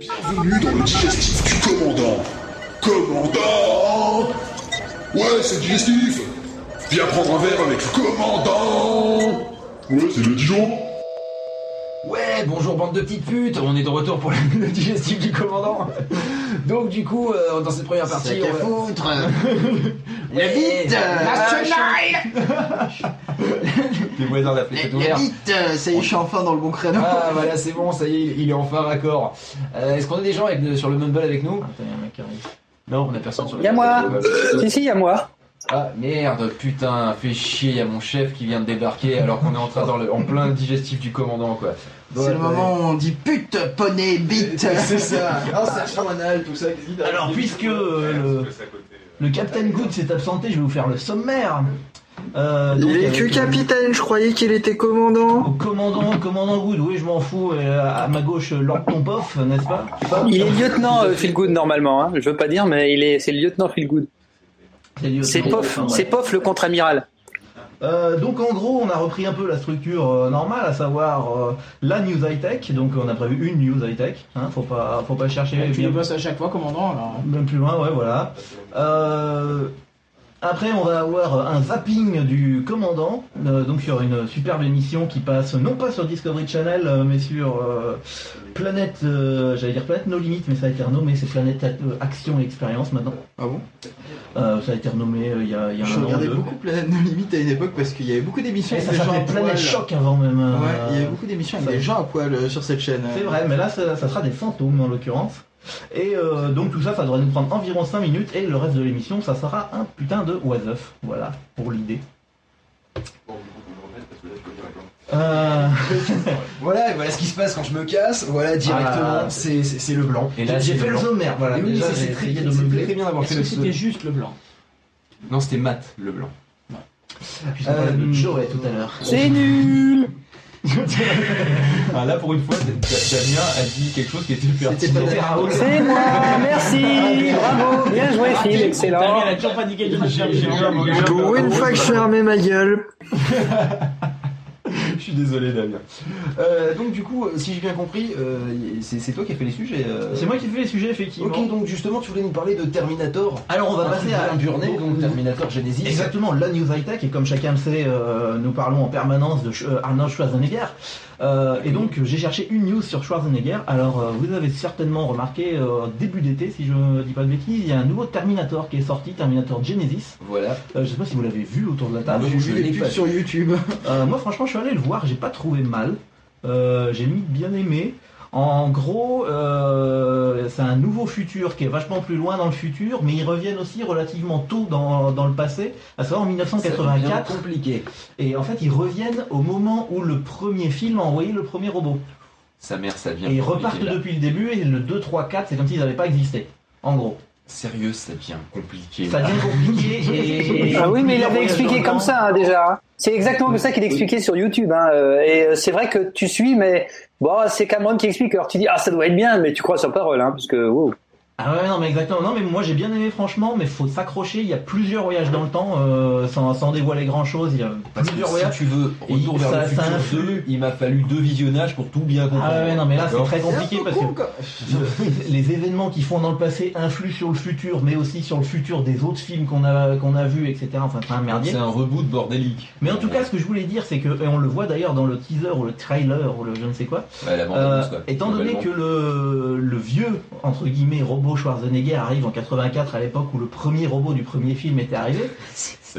Bienvenue dans le digestif du commandant. Commandant Ouais, c'est digestif. Viens prendre un verre avec le commandant. Ouais, c'est le Dijon. Ouais, bonjour bande de petites putes, on est de retour pour le digestif du commandant. Donc du coup, euh, dans cette première partie, on va- foutre Les voisins la La, fenêtre est la ouverte. bite Ça y est, je suis enfin dans le bon créneau. Ah voilà, c'est bon, ça y est, il- est enfin raccord. Euh, Est-ce qu'on a des gens avec, sur le Mumble avec nous? Attends, y a un mec qui arrive. Non, on a personne sur le Y a moi. Si, si, y a moi. Ah merde, putain, fait chier, y a mon chef qui vient de débarquer alors qu'on est en train dans le, en plein digestif du commandant quoi. C'est le moment où on dit pute, poney, bite C'est ça. Ah, serpent anal, tout ça. Alors, puisque euh, le, le Captain Good s'est absenté, je vais vous faire le sommaire. Euh, donc, Il est que euh, capitaine, je croyais qu'il était commandant. commandant, commandant Good, oui, je m'en fous. et à ma gauche, Lord Tompoff, n'est-ce pas? Il est lieutenant euh, Feelgood normalement, hein. je veux pas dire, mais il est, c'est le lieutenant Feelgood. C'est Poff, c'est ouais. Poff le contre-amiral. Euh, donc en gros, on a repris un peu la structure euh, normale, à savoir euh, la news high tech. Donc on a prévu une news high tech. Hein, faut pas, faut pas chercher Tu bien bosses à chaque fois, commandant, alors. Même plus loin, ouais, voilà. Après, on va avoir un zapping du commandant, euh, donc sur une superbe émission qui passe non pas sur Discovery Channel, euh, mais sur euh, Planète, j'allais dire Planète No Limit, mais ça a été renommé, c'est Planète Action et Expérience maintenant. Ah bon? Ça a été renommé il y a, il y a Je un an. regardais deux. beaucoup Planète No Limite à une époque parce qu'il y avait beaucoup d'émissions Et avec ça des gens à s'appelait Planète. Choc avant même. Ouais, il y avait beaucoup d'émissions avec des gens à poil sur cette chaîne. C'est vrai, mais là, ça, ça sera des fantômes en l'occurrence. Et euh, donc tout ça, ça devrait nous prendre environ 5 minutes et le reste de l'émission, ça sera un putain de was. Voilà, pour l'idée. Euh, Voilà, et voilà ce qui se passe quand je me casse. Voilà, directement, Ah. c'est c'est- c'est le blanc. et là, j'ai fait le sommaire, voilà. Et oui, Déjà, c'est- très, bien d'avoir fait le c'était juste le blanc Non, c'était mat, le blanc. Euh, Joey tout à l'heure. C'est nul Ah, là, pour une fois, Damien a dit quelque chose qui était pertinent. C'est moi, merci, bravo, bien joué Phil, excellent. Damien, a toujours pas dit qu'elle cherchait. Pour une fois que je fermais ma gueule. Désolé, Damien. Euh, donc, du coup, si j'ai bien compris, euh, c'est c'est toi qui as fait les sujets. euh. C'est moi qui ai fait les sujets, effectivement. Ok, donc justement, tu voulais nous parler de Terminator. Alors, on va Un passer truc à bien burné, donc Terminator Genesis. Exactement, la news high-tech, et comme chacun le sait, euh, nous parlons en permanence de euh, Arnold Schwarzenegger. Euh, et donc, j'ai cherché une news sur Schwarzenegger. Alors, euh, vous avez certainement remarqué, euh, début d'été, si je ne dis pas de bêtises, il y a un nouveau Terminator qui est sorti, Terminator Genesis. Voilà. Euh, je sais pas si vous l'avez vu autour de la table. J'ai je vu pubs sur YouTube. Euh, moi, franchement, je suis allé le voir, j'ai pas trouvé mal. Euh, j'ai limite bien aimé. En gros, euh, c'est un nouveau futur qui est vachement plus loin dans le futur, mais ils reviennent aussi relativement tôt dans, dans le passé, à savoir en Ça devient 1984. compliqué. Et en fait, ils reviennent au moment où le premier film a envoyé le premier robot. Sa mère, ça vient. Et ils repartent là. depuis le début, et le 2, 3, 4, c'est comme s'ils n'avaient pas existé. En gros. Sérieux, ça devient compliqué. Ça devient compliqué et... Ah oui, mais il avait expliqué comme ça hein, déjà. hein. C'est exactement comme ça qu'il expliquait sur YouTube. Hein. euh, Et euh, c'est vrai que tu suis, mais bon, c'est Cameron qui explique. Alors tu dis, ah, ça doit être bien, mais tu crois sur parole, hein, parce que wow. Ah ouais, non, mais exactement. Non, mais moi j'ai bien aimé, franchement, mais faut s'accrocher. Il y a plusieurs voyages dans le temps, euh, sans, sans dévoiler grand chose. Il y a Parce que plusieurs si voyages. tu veux Et retour vers ça- le ça futur influe. 2, il m'a fallu deux visionnages pour tout bien comprendre. Ah ouais, non, mais là c'est très compliqué parce que le- les événements qui font dans le passé influent sur le futur, mais aussi sur le futur des autres films qu'on a, qu'on a vus, etc. Enfin, c'est un merdier. C'est un reboot bordélique. Mais en tout cas, ce que je voulais dire, c'est que, et on le voit d'ailleurs dans le teaser ou le trailer ou le je ne sais quoi, Ouais, la bande Euh, annonce, quoi. étant donné que le, le vieux, entre guillemets, robot Schwarzenegger arrive en 84 à l'époque où le premier robot du premier film était arrivé,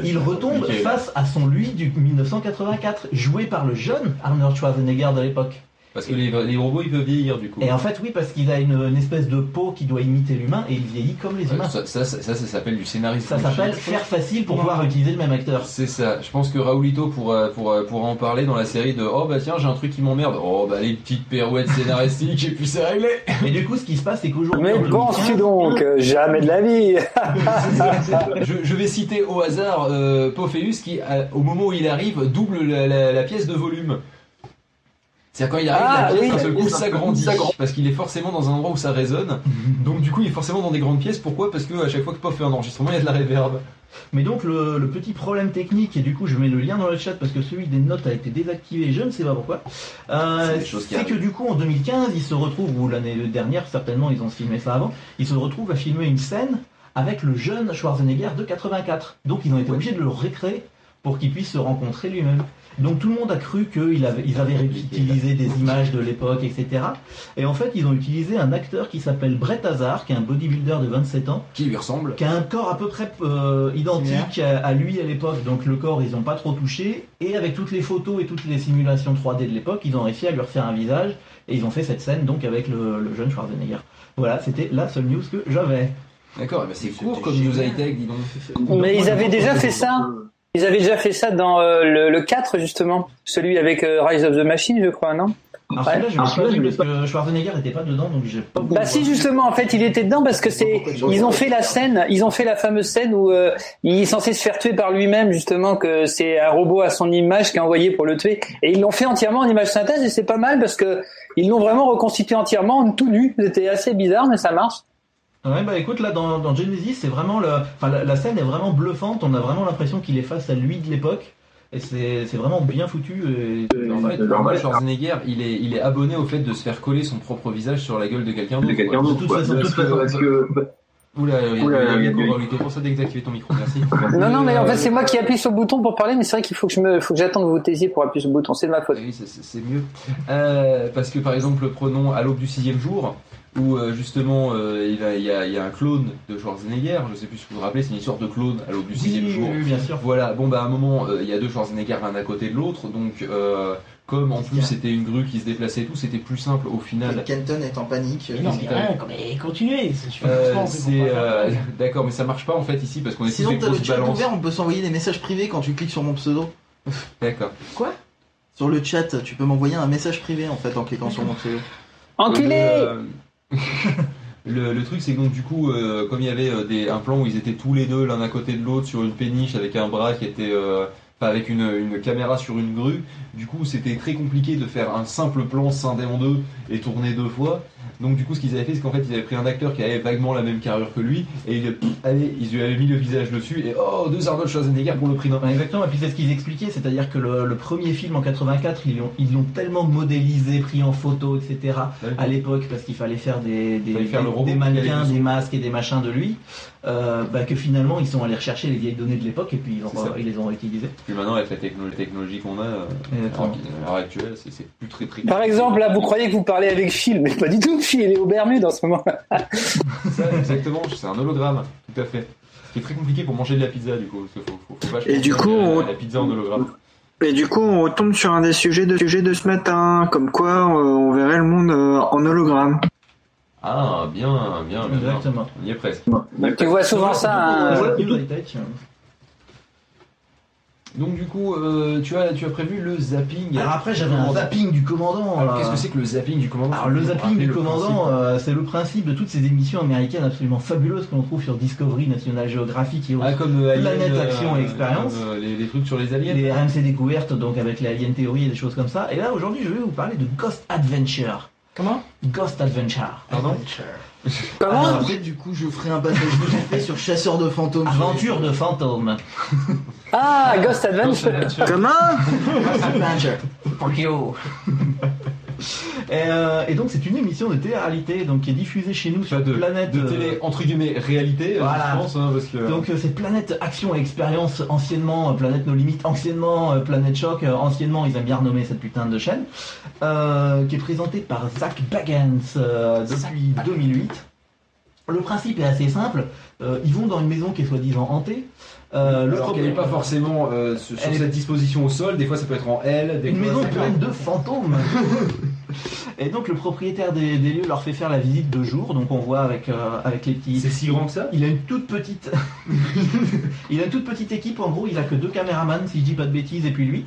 il retombe compliqué, face à son lui du 1984, joué par le jeune Arnold Schwarzenegger de l'époque. Parce que les, les robots, ils peuvent vieillir du coup. Et en fait, oui, parce qu'il a une, une espèce de peau qui doit imiter l'humain et il vieillit comme les Ouais, humains. ça, ça, ça, ça, ça s'appelle du scénarisme. Ça s'appelle faire facile pour pouvoir utiliser le même acteur. C'est ça. Je pense que Raoulito pourra, pourra, pourra en parler dans la série de Oh bah tiens, j'ai un truc qui m'emmerde. Oh bah les petites pirouettes scénaristiques et puis c'est réglé. Et du coup, ce qui se passe, c'est qu'aujourd'hui. Mais en 2015, penses-tu donc? Euh, Jamais de la vie. je, je vais citer au hasard euh, Pophéus qui, à- au moment où il arrive, double la, la- la pièce de volume. C'est-à-dire quand il arrive, Ah, la pièce oui. d'un seul coup s'agrandit. Parce qu'il est forcément dans un endroit où ça résonne. Donc du coup, il est forcément dans des grandes pièces. Pourquoi? Parce que à chaque fois que Pop fait un enregistrement, il y a de la réverb. Mais donc le, le petit problème technique, et du coup je mets le lien dans le chat parce que celui des notes a été désactivé, je ne sais pas pourquoi, euh, C'est que du coup en 2015 ils se retrouvent, ou l'année dernière certainement ils ont filmé ça avant, ils se retrouvent à filmer une scène avec le jeune Schwarzenegger de 84. Donc ils ont été obligés de le récréer pour qu'il puisse se rencontrer lui-même. Donc tout le monde a cru qu'ils avaient, ils avaient réutilisé des images de l'époque, etc. Et en fait ils ont utilisé un acteur qui s'appelle Brett Hazard, qui est un bodybuilder de 27 ans, Qui lui ressemble. qui a un corps à peu près euh, identique à, à lui à l'époque, donc le corps ils n'ont pas trop touché, et avec toutes les photos et toutes les simulations 3D de l'époque, ils ont réussi à lui refaire un visage, et ils ont fait cette scène donc avec le, le jeune Schwarzenegger. Voilà, c'était la seule news que j'avais. D'accord, eh ben, c'est court comme génial. news high-tech, dis donc. Mais ils avaient déjà fait ça. Ils avaient déjà fait ça dans euh, le, le 4 justement, celui avec euh, Rise of the Machine, je crois, non? Alors Ouais. celui-là je vu je l'ai parce que Schwarzenegger n'était pas dedans, donc j'ai pas Bah si justement, en fait, il était dedans parce que c'est ils ont fait la scène, ils ont fait la fameuse scène où euh, il est censé se faire tuer par lui-même justement que c'est un robot à son image qui est envoyé pour le tuer et ils l'ont fait entièrement en image synthèse et c'est pas mal parce que ils l'ont vraiment reconstitué entièrement en tout nu. C'était assez bizarre mais ça marche. Ouais, bah écoute, là dans, dans Genesis, c'est vraiment le. Enfin, la, la scène est vraiment bluffante, on a vraiment l'impression qu'il est face à lui de l'époque, et c'est c'est vraiment bien foutu. Et... En fait, moi, normal. Schwarzenegger, il est, il est abonné au fait de se faire coller son propre visage sur la gueule de quelqu'un De d'autre. quelqu'un quoi. d'autre, De toute quoi. façon, de Parce toute que- façon. parce que- Oula, pour ça désactiver ton micro, merci. Non non mais en Euh, fait c'est moi qui appuie sur le bouton pour parler mais c'est vrai qu'il faut que je me faut que j'attende que vous taisiez pour appuyer sur le bouton, c'est de ma faute. Oui, c'est- c'est c'est mieux. Euh, parce que par exemple, prenons à l'aube du sixième jour, où euh, justement euh, il, a- il y a, il y a un clone de Schwarzenegger, je sais plus si vous vous rappelez, c'est une histoire de clone à l'aube du sixième Oui, jour. oui, bien sûr. Voilà, bon bah à un moment, euh, il y a deux Schwarzenegger l'un à côté de l'autre, donc euh, comme en plus c'était une grue qui se déplaçait et tout, c'était plus simple au final. Kenton est en panique. Mais non, mais rien, mais continuez. Euh, euh, d'accord, mais ça marche pas en fait ici parce qu'on est tous Sinon, des t'as le chat ouvert, on peut s'envoyer des messages privés quand tu cliques sur mon pseudo. D'accord. Sur le chat, tu peux m'envoyer un message privé en fait en cliquant sur mon pseudo. Enculé Le, le, truc, c'est que donc du coup, euh, comme il y avait euh, des, un plan où ils étaient tous les deux l'un à côté de l'autre sur une péniche avec un bras qui était, euh, enfin avec une, une caméra sur une grue, du coup, c'était très compliqué de faire un simple plan scindé en deux et tourné deux fois. Donc du coup, ce qu'ils avaient fait, c'est qu'en fait, ils avaient pris un acteur qui avait vaguement la même carrure que lui et il, allez, ils lui avaient mis le visage dessus et oh, deux Arnold Schwarzenegger pour le prix d'un. Exactement, et puis c'est ce qu'ils expliquaient, c'est-à-dire que le, le premier film en 84, ils l'ont ils l'ont tellement modélisé, pris en photo, etc. à l'époque, parce qu'il fallait faire des, des, Fallait faire le des- mannequins, des masques et des machins de lui, euh, bah, que finalement ils sont allés rechercher les vieilles données de l'époque et puis ils, ont- les ont réutilisées. Puis maintenant, avec la techno- technologie qu'on a, euh, à l'heure actuelle, c'est c'est plus très très. Par exemple, là, vous croyez que vous parlez avec Phil, mais pas du tout. Phil, il est au Bermude en ce moment. Ça, exactement, c'est un hologramme, tout à fait. Ce qui est très compliqué pour manger de la pizza, du coup. Parce que faut, faut, faut vachement Et du coup, la, on- la pizza en hologramme. Et du coup, on retombe sur un des sujets de, sujets de ce matin, comme quoi euh, on verrait le monde euh, en hologramme. Ah, bien, bien, bien. bien. Exactement. On y est presque. Tu vois souvent ça. hein. Donc, du coup, euh, tu, as, tu as prévu le zapping. Alors après j'avais un zapping du commandant. Alors, qu'est-ce que c'est que le zapping du commandant? Alors le zapping du le commandant, euh, c'est le principe de toutes ces émissions américaines absolument fabuleuses que l'on trouve sur Discovery, National Geographic et autres. Ah, comme euh, Planète Alien, Action et Expérience. euh, les, les trucs sur les aliens. les RMC découvertes, donc avec les Alien Theory et des choses comme ça. Et là aujourd'hui je vais vous parler de Ghost Adventure. Comment? Ghost Adventure. Pardon Comment Alors, après, du coup, je ferai un passage fait sur Chasseur de fantômes. Aventure de fantômes. Ah, Ghost Adventure. Comment Ghost Adventure. Fuck you. Et, euh, et donc c'est une émission de télé-réalité donc qui est diffusée chez nous sur de, Planète. de euh, télé, entre guillemets, réalité, euh, Voilà. je pense, hein, parce que. Donc euh, c'est Planète Action et Expérience, anciennement euh, Planète No Limites, anciennement euh, Planète Choc, euh, anciennement ils aiment bien renommer cette putain de chaîne, euh, qui est présentée par Zach Bagans euh, depuis 2008. Le principe est assez simple, euh, ils vont dans une maison qui est soi-disant hantée. Euh, le Alors qu'elle n'est pas forcément euh, sur sur Elle est- cette disposition au sol, des fois ça peut être en L, des Une maison pleine de fantômes. et donc le propriétaire des, des lieux leur fait faire la visite de jour, donc on voit avec, euh, avec les petits... C'est si grand que ça? Il a une toute petite, il a une toute petite équipe. En gros, il a que deux caméramans, si je dis pas de bêtises, et puis lui.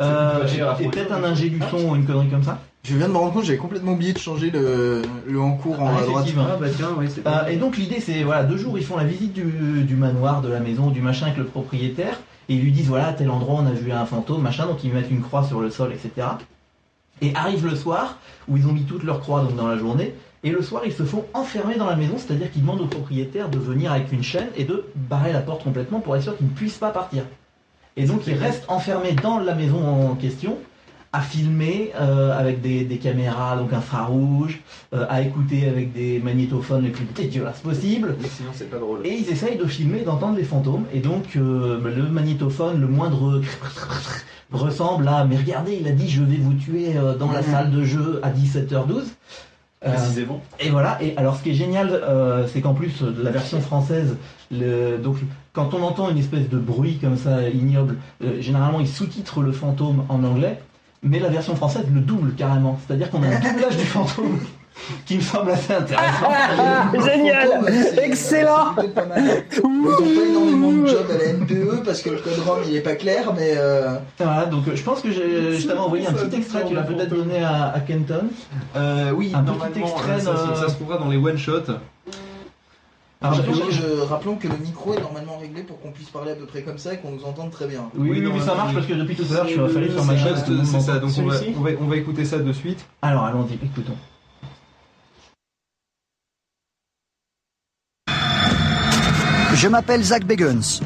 Euh, et peut-être un ingé du son ou une connerie comme ça. Je viens de me rendre compte, j'avais complètement oublié de changer le, le en cours en Ah, à droite. effectivement. bah tiens, oui, c'est Euh, et donc l'idée, c'est voilà, deux jours, ils font la visite du, du manoir, de la maison, du machin avec le propriétaire, et ils lui disent voilà, à tel endroit, on a vu un fantôme, machin. Donc ils mettent une croix sur le sol, etc. Et arrive le soir, où ils ont mis toutes leurs croix donc dans la journée, et le soir ils se font enfermer dans la maison, c'est-à-dire qu'ils demandent au propriétaire de venir avec une chaîne et de barrer la porte complètement pour être sûr qu'ils ne puissent pas partir. Et donc ils restent enfermés dans la maison en question, à filmer euh, avec des, des caméras donc infrarouges, euh, à écouter avec des magnétophones les plus dégueulasses possibles. Mais sinon, c'est pas drôle. Et ils essayent de filmer, d'entendre les fantômes. Et donc, euh, le magnétophone, le moindre ressemble à Mais regardez, il a dit je vais vous tuer euh, dans la salle de jeu à 17h12. Euh, Précisément. et voilà. Et alors, ce qui est génial, euh, c'est qu'en plus, la version française, le, donc, quand on entend une espèce de bruit comme ça, ignoble, euh, généralement, ils sous-titrent le fantôme en anglais, mais la version française le double carrément. C'est-à-dire qu'on a un doublage du fantôme qui me semble assez intéressant. Ah, génial Fantôme, c'est- Excellent c'est pas mal. Ils n'ont pas énormément de job à la NPE parce que le code ROM il est pas clair, mais euh, Voilà, donc euh, je pense que j'ai- je t'avais envoyé un petit extrait, tu l'as peut-être donné à, à Kenton. Euh, oui, Un petit extrait ça, de- ça- ça se trouvera dans les one-shots. Alors, rappelons, je- je- rappelons que le micro est normalement réglé pour qu'on puisse parler à peu près comme ça et qu'on nous entende très bien. Oui, Oui, oui, non, oui, ça marche parce que depuis tout à l'heure, je suis affalé sur ma c'est chaise. C'est ça, donc on va, on, va, on va écouter ça de suite. Alors, allons-y, écoutons. Je m'appelle Zach Bagans.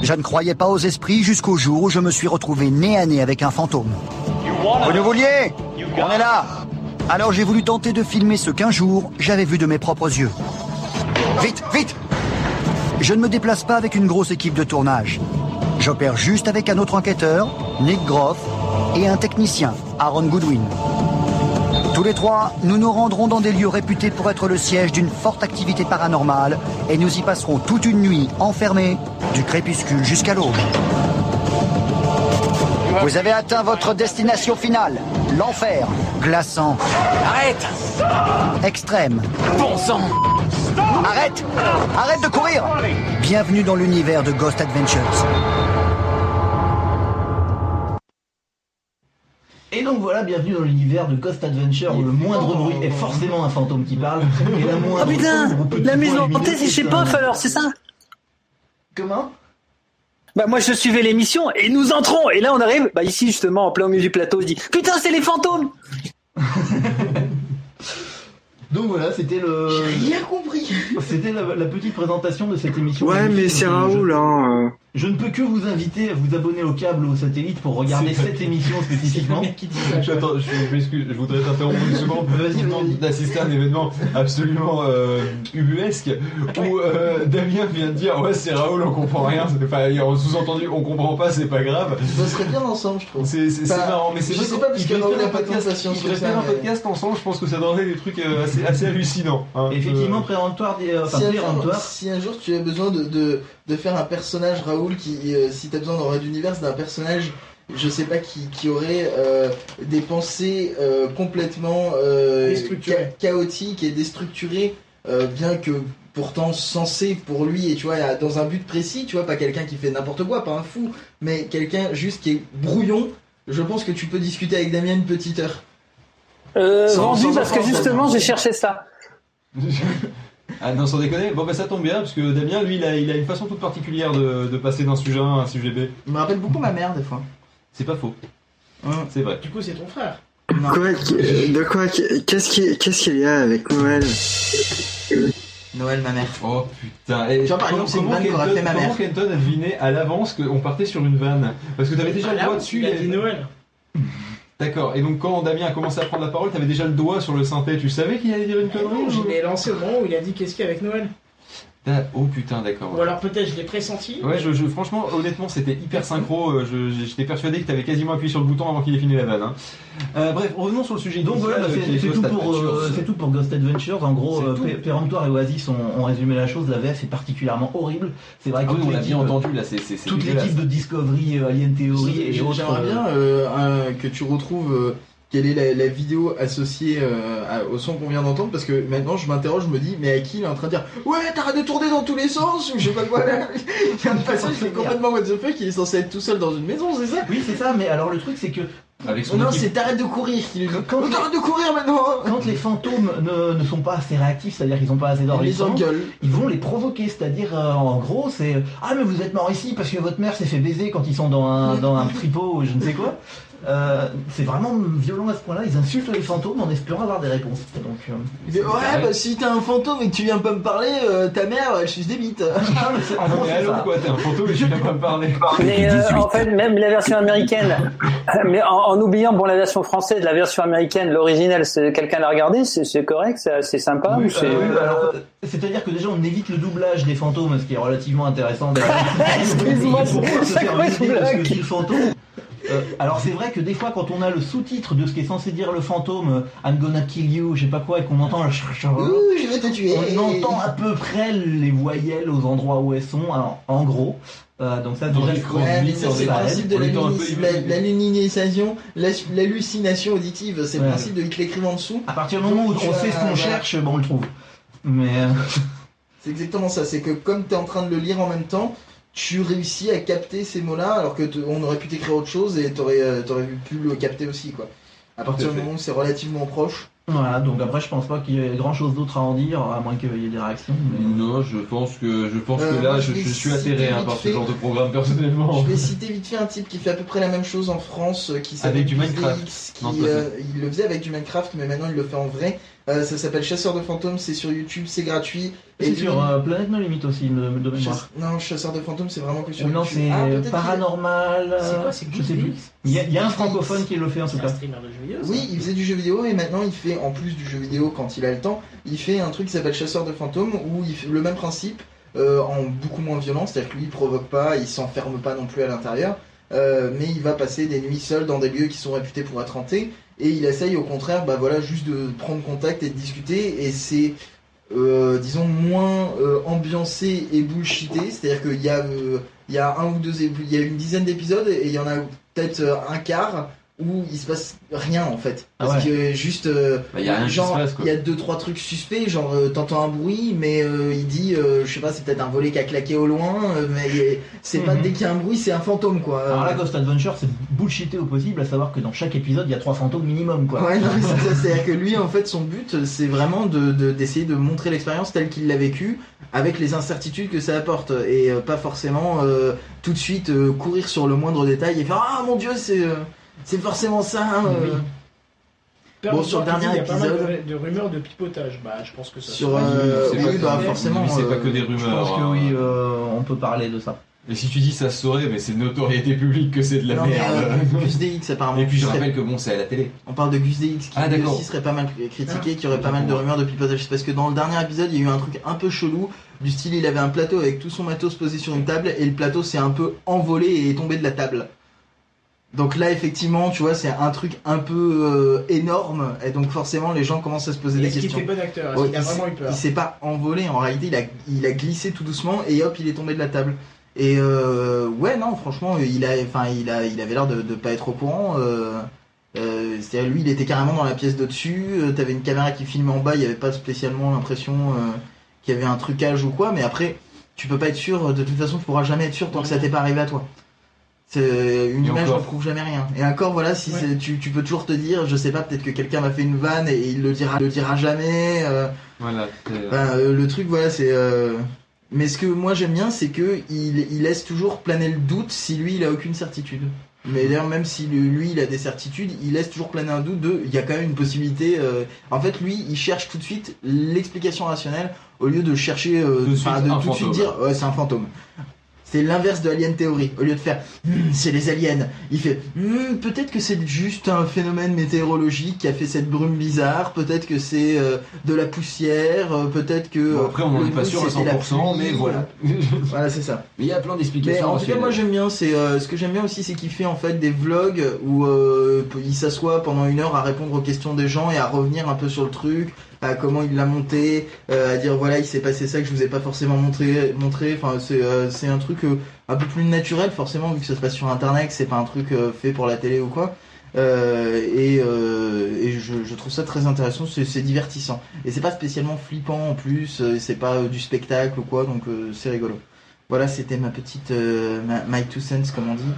Je ne croyais pas aux esprits jusqu'au jour où je me suis retrouvé nez à nez avec un fantôme. Vous nous vouliez On est là Alors j'ai voulu tenter de filmer ce qu'un jour j'avais vu de mes propres yeux. Vite, vite Je ne me déplace pas avec une grosse équipe de tournage. J'opère juste avec un autre enquêteur, Nick Groff, et un technicien, Aaron Goodwin. Tous les trois, nous nous rendrons dans des lieux réputés pour être le siège d'une forte activité paranormale et nous y passerons toute une nuit enfermés, du crépuscule jusqu'à l'aube. Vous avez atteint votre destination finale, l'enfer, glaçant. Arrête Extrême. Bon sang Arrête Arrête de courir Bienvenue dans l'univers de Ghost Adventures. Et donc voilà, bienvenue dans l'univers de Ghost Adventure où le moindre bruit est forcément un fantôme qui parle. Et la moindre Oh putain La maison hantée, c'est chez Puff alors, c'est ça Comment Bah moi je suivais l'émission et nous entrons et là on arrive bah ici justement en plein milieu du plateau je dis putain c'est les fantômes Donc voilà, c'était le, J'ai rien compris. c'était la, la petite présentation de cette émission. Ouais, mais c'est Raoul, hein. Je ne peux que vous inviter à vous abonner au câble ou au satellite pour regarder cette émission spécifiquement. qui dit ça. je, je m'excuse, je voudrais t'interrompre une seconde. Vas-y, demande vas-y. d'assister à un événement absolument euh, ubuesque où euh, Damien vient de dire Ouais, c'est Raoul, on comprend rien. Enfin, il y a un sous-entendu, on comprend pas, c'est pas grave. Ça serait bien ensemble, je trouve. C'est marrant, mais c'est je sais pas, parce a un podcast- devraient sur faire un podcast ensemble, je pense que ça donnerait des trucs euh, assez, assez hallucinants. hein. Effectivement, Euh, péremptoire, des- euh, si, un jour, péremptoire. si un jour tu as besoin de, de, de faire un personnage Raoul qui euh, si tu as besoin dans Red Universe d'un personnage je sais pas qui, qui aurait euh, des pensées euh, complètement euh, cha- chaotiques et déstructurées euh, bien que pourtant censé pour lui. Et tu vois dans un but précis tu vois pas quelqu'un qui fait n'importe quoi pas un fou mais quelqu'un juste qui est brouillon je pense que tu peux discuter avec Damien une petite heure. Euh, Sans- Vendu sans parce que justement j'ai cherché ça Ah non, sans déconner, bon bah ça tombe bien, parce que Damien, lui, il a, il a une façon toute particulière de, de passer d'un sujet A à un sujet B. il me rappelle beaucoup ma mère des fois C'est pas faux, Hein. c'est vrai. Du coup, c'est ton frère. Non. Quoi, de quoi, qu'est-ce qui- qu'est-ce qu'il y a avec Noël? Noël ma mère Oh putain, et vois, par comment- exemple, c'est une comment Kenton- fait ma Comment mère. Kenton a deviné à l'avance qu'on partait sur une vanne? Parce que t'avais déjà le Ah, là, dessus. Il a dit Noël. D'accord, et donc quand Damien a commencé à prendre la parole, t'avais déjà le doigt sur le synthé, tu savais qu'il allait dire une connerie Je ou- l'ai lancé au moment où il a dit qu'est-ce qu'il y a avec Noël? Ah, Oh putain, d'accord. Ou alors peut-être je l'ai pressenti. Ouais, je, je- franchement, honnêtement, c'était hyper synchro. euh, je- J'étais persuadé que t'avais quasiment appuyé sur le bouton avant qu'il ait fini la vanne. hein. Euh, bref, revenons sur le sujet. Donc voilà, bah, initial, qui c'est tout, euh, c'est tout pour Ghost Adventures. En gros, euh, Péremptoire et Oasis ont, ont résumé la chose. La VF est particulièrement horrible. C'est vrai que Ah oui, toute on l'a l'équipe- bien entendu là, c'est c'est- c'est toute l'équipe de Discovery, euh, Alien Theory et autres. J'aimerais bien euh, que tu retrouves euh, quelle est la, la vidéo associée euh, à- au son qu'on vient d'entendre parce que maintenant je m'interroge, je me dis mais à qui il est en train de dire ouais t'arrêtes de tourner dans tous les sens ou je sais pas quoi là. Il y a un passage qui est complètement what the fuck il est censé être tout seul dans une maison c'est ça? Oui, c'est ça, mais alors le truc, c'est que Avec son Non équipe. c'est t'arrêtes de courir Quand- Oh, t'arrêtes de courir maintenant quand les fantômes ne, ne sont pas assez réactifs, c'est-à-dire qu'ils n'ont pas assez Il les d'enregistrement, engueule. ils vont les provoquer. C'est-à-dire, euh, en gros, c'est Ah, mais vous êtes mort ici parce que votre mère s'est fait baiser quand ils sont dans un, dans un tripot ou je ne sais quoi. Euh, c'est vraiment violent à ce point-là. Ils insultent les fantômes en espérant avoir des réponses. Donc, euh, ouais, bah si t'as un fantôme et que tu viens pas me parler, euh, ta mère, elle suce des bites. non, mais c'est- en Ah gros, mais c'est allô, ça. quoi, t'es un fantôme et tu viens pas me parler. Mais euh, en fait, même la version américaine, mais en, en oubliant bon la version française, la version américaine, l'original, c'est quelqu'un l'a regardé, c'est correct, c'est sympa. Oui, ou c'est- euh, oui, bah alors, c'est-à-dire que déjà on évite le doublage des fantômes, ce qui est relativement intéressant. Excuse-moi, c'est fantôme. Euh, alors c'est vrai que des fois quand on a le sous-titre de ce qui est censé dire le fantôme, euh, I'm gonna kill you, je sais pas quoi, et qu'on entend Ouh, je vais te tuer. on entend à peu près les voyelles aux endroits où elles sont, alors, en gros. Euh, donc ça Dans déjà. Ouais, c'est le principe de l'hallucination, l'hallucination auditive, c'est le Ouais. principe de te l'écrive en dessous. à partir du moment où Donc, on sait ce qu'on cherche, bon on le trouve. Mais euh, C'est exactement ça, c'est que comme tu es en train de le lire en même temps, tu réussis à capter ces mots-là, alors que on aurait pu t'écrire autre chose et t'aurais euh, t'aurais pu le capter aussi, quoi. À partir du fait. moment où c'est relativement proche. voilà, donc après je pense pas qu'il y ait grand chose d'autre à en dire, à moins qu'il y ait des réactions. mais- Non, je pense que je pense Euh, que là, je, suis citer atterré hein, vite par ce fait. genre de programme personnellement. Je vais citer vite fait un type qui fait à peu près la même chose en France, euh, qui s'appelle Avec du Minecraft. Qui, Non, euh, il le faisait avec du Minecraft, mais maintenant il le fait en vrai. Euh, ça s'appelle Chasseur de fantômes, c'est sur YouTube, c'est gratuit. C'est sur euh, Planète No Limite aussi, de, de mémoire. Chasse- Non, Chasseur de fantômes, c'est vraiment que sur Ou non, YouTube. c'est Ah, paranormal. C'est euh, quoi, c'est Je sais plus. Il y a, il y a un francophone qui le fait en tout C'est un cas. streamer de jeux vidéo. Oui, il faisait du jeu vidéo et maintenant il fait, en plus du jeu vidéo quand il a le temps, il fait un truc qui s'appelle Chasseur de fantômes où il fait le même principe euh, en beaucoup moins violent, c'est-à-dire que lui il provoque pas, il s'enferme pas non plus à l'intérieur, euh, mais il va passer des nuits seul dans des lieux qui sont réputés pour être hantés et il essaye au contraire, bah voilà, juste de prendre contact et de discuter. Et c'est euh, disons moins euh, ambiancé et bullshité, c'est-à-dire qu'il y a euh, un ou deux il y a une dizaine d'épisodes et il y en a peut-être un quart où il se passe rien en fait Ah parce ouais. que juste euh, Bah, y a genre il y a deux trois trucs suspects genre euh, t'entends un bruit mais euh, il dit euh, je sais pas c'est peut-être un volet qui a claqué au loin euh, mais c'est pas Mhm. dès qu'il y a un bruit c'est un fantôme quoi Alors là, Ghost Adventure, c'est bullshité au possible, à savoir que dans chaque épisode, il y a trois fantômes minimum, quoi. Ouais, non, mais c'est ça, c'est-à-dire que lui, en fait, son but, c'est vraiment de, de- d'essayer de montrer l'expérience telle qu'il l'a vécue, avec les incertitudes que ça apporte, et euh, pas forcément euh, tout de suite euh, courir sur le moindre détail et faire Ah mon dieu, c'est, c'est forcément ça. hein, euh. Oui. Bon, sur le dernier dit, Il y a pas mal épisode- de, de rumeurs de pipotage. Bah, je pense que ça. Sur, euh, C'est oui, pas bah forcément. oui, c'est pas euh, que des Je rumeurs. pense que hein. oui, euh, on peut parler de ça. Et si tu dis ça se saurait, mais c'est de notoriété publique que c'est de la non, merde. euh, Gus DX apparemment. Et puis je serait- rappelle que bon, c'est à la télé. On parle de Gus DX qui Ah, aussi serait pas mal critiqué, qui aurait Ah, pas mal de rumeurs de pipotage. C'est parce que dans le dernier épisode, il y a eu un truc un peu chelou. Du style, il avait un plateau avec tout son matos posé sur une table et le plateau s'est un peu envolé et est tombé de la table. Donc là, effectivement, tu vois, c'est un truc un peu euh, énorme et donc forcément, les gens commencent à se poser des questions. bon acteur a il s'est- vraiment eu peur Il s'est pas envolé, en réalité, il a, il a glissé tout doucement et hop, il est tombé de la table. Et euh, ouais, non, franchement, il a, enfin, il a, il avait l'air de, de pas être au courant. Euh, euh, C'est-à-dire, lui, il était carrément dans la pièce d'au-dessus. euh, T'avais une caméra qui filmait en bas, il y avait pas spécialement l'impression euh, qu'il y avait un trucage ou quoi. Mais après, tu peux pas être sûr. De toute façon, tu pourras jamais être sûr tant que ça t'est pas arrivé à toi. C'est une Et image ne prouve jamais rien. Et encore, voilà, si Ouais. tu, tu peux toujours te dire, je sais pas, peut-être que quelqu'un m'a fait une vanne et il le dira, le dira jamais. euh, Voilà. c'est- ben, euh, le truc, voilà, c'est. euh, Mais ce que moi j'aime bien, c'est que il, il laisse toujours planer le doute si lui il a aucune certitude. Mais d'ailleurs, même si lui il a des certitudes, il laisse toujours planer un doute de. Il y a quand même une possibilité. euh, En fait, lui, il cherche tout de suite l'explication rationnelle au lieu de chercher. euh, Tout de suite, tout de suite dire ouais, c'est un fantôme. C'est l'inverse de Alien Theory. Au lieu de faire Hmm, c'est les aliens, il fait Hmm, peut-être que c'est juste un phénomène météorologique qui a fait cette brume bizarre, peut-être que c'est euh, de la poussière, euh, peut-être que. Bon, après, on n'en est pas sûr à c'était la 100%, mais voilà. Voilà, c'est ça. Mais il y a plein d'explications. en tout cas, moi j'aime bien. C'est euh, ce que j'aime bien aussi, c'est qu'il fait en fait des vlogs où il s'assoit pendant une heure à répondre aux questions des gens et à revenir un peu sur le truc, à comment il l'a monté, euh, à dire voilà il s'est passé ça que je vous ai pas forcément montré. montré. Enfin c'est euh, un truc euh, un peu plus naturel forcément vu que ça se passe sur internet, c'est pas un truc fait pour la télé ou quoi. Et je, trouve ça très intéressant, c'est divertissant. Et c'est pas spécialement flippant en plus, c'est pas du spectacle ou quoi, donc c'est rigolo. Voilà, c'était ma petite, ma, my two cents comme on dit,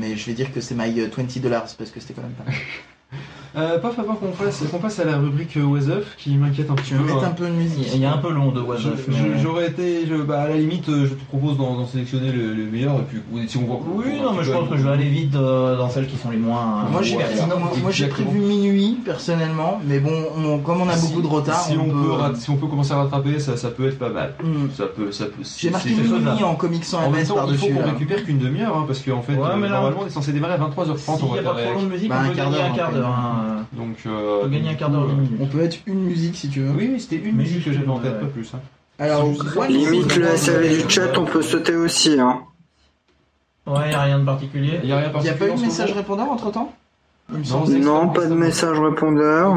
mais je vais dire que c'est my euh, 20 dollars parce que c'était quand même pas mal. Euh, Paf, avant qu'on fasse, qu'on passe à la rubrique euh, Was Up, qui m'inquiète un petit Tu peu. mettre hein. un peu de musique Il y a un peu long de Was Up, J'aurais été, je- bah, à la limite, euh, je te propose d'en sélectionner le, le meilleur, et puis si on voit. Oui, non, mais je pense que je vais aller vite euh, dans celles qui sont les moins. Moi j'ai Ouais, prévu minuit personnellement, mais bon, on- comme on a Si- beaucoup de retard, si on, peut, rat- si on peut commencer à rattraper, ça, ça peut être pas mal. Hmm. Ça peut, ça peut. J'ai marqué minuit en comics sans En même MS temps, il faut qu'on récupère qu'une demi-heure, hein, parce qu'en fait, normalement, on est censé démarrer à 23h30. S'il on n'y a va pas faire trop long de musique, Bah, on un peut quart gagner d'heure, hein. Donc, euh, On peut gagner un quart d'heure, minute. On peut être une musique si tu veux. Oui, oui, c'était une Mais musique que j'avais en tête, pas plus. hein. Alors, Limite le SAV du chat, on peut sauter aussi. Hein. Ouais, il n'y a rien de particulier. N'y a rien pas eu de message répondeur entre temps Non, pas de message répondeur.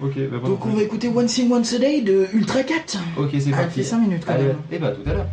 Ok. Bah, bon, Donc on va écouter One Thing Once a Day de Ultra Cat. Ok, c'est parti. fait 5 minutes quand Allez, même. et bah, tout à l'heure.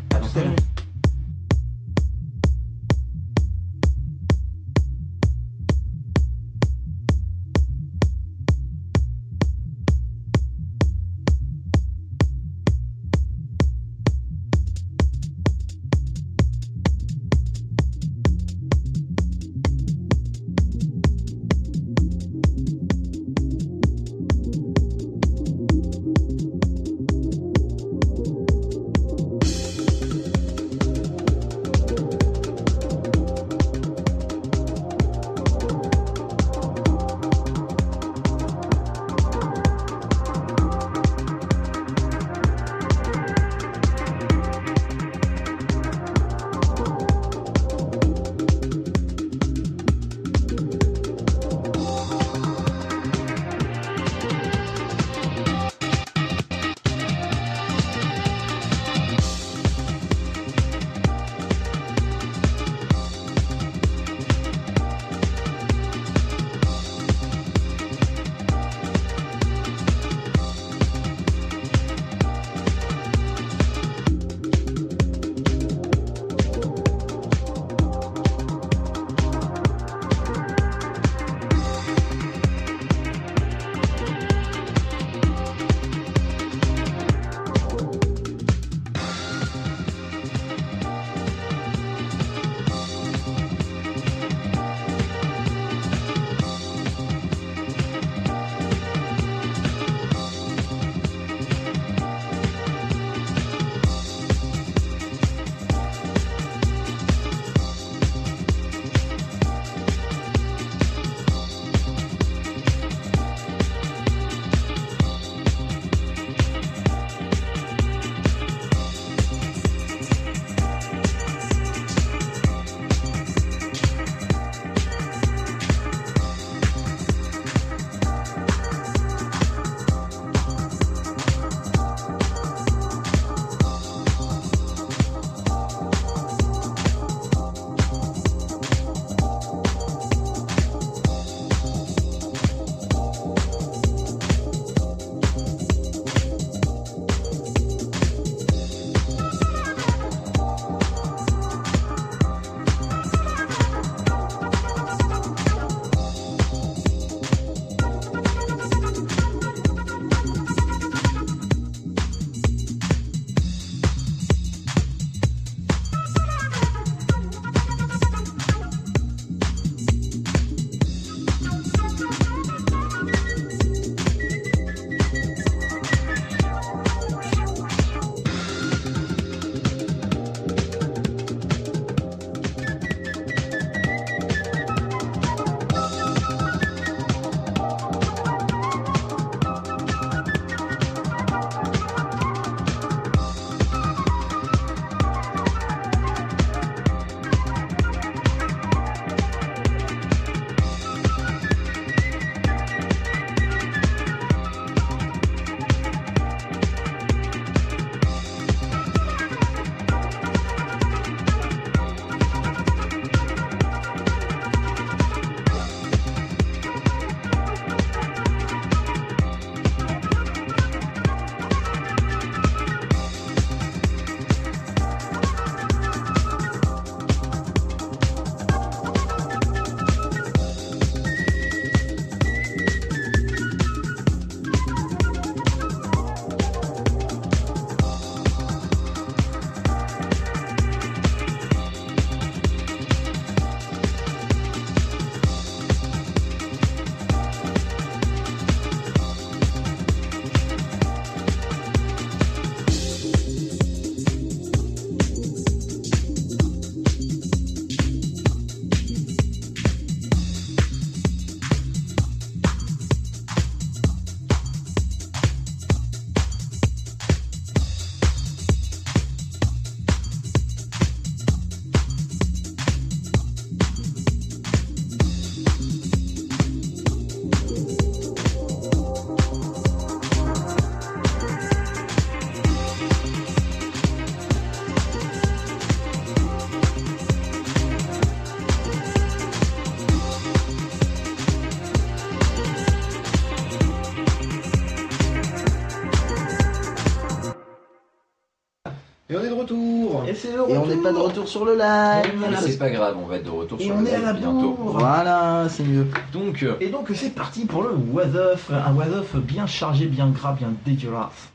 Retour. Et on n'est pas de retour sur le live. Mais c'est pas grave, on va être de retour Et sur on le est à live la bientôt. bourre. Voilà, c'est mieux. Donc, euh, Et donc c'est parti pour le was of, un was of bien chargé, bien gras, bien dégueulasse.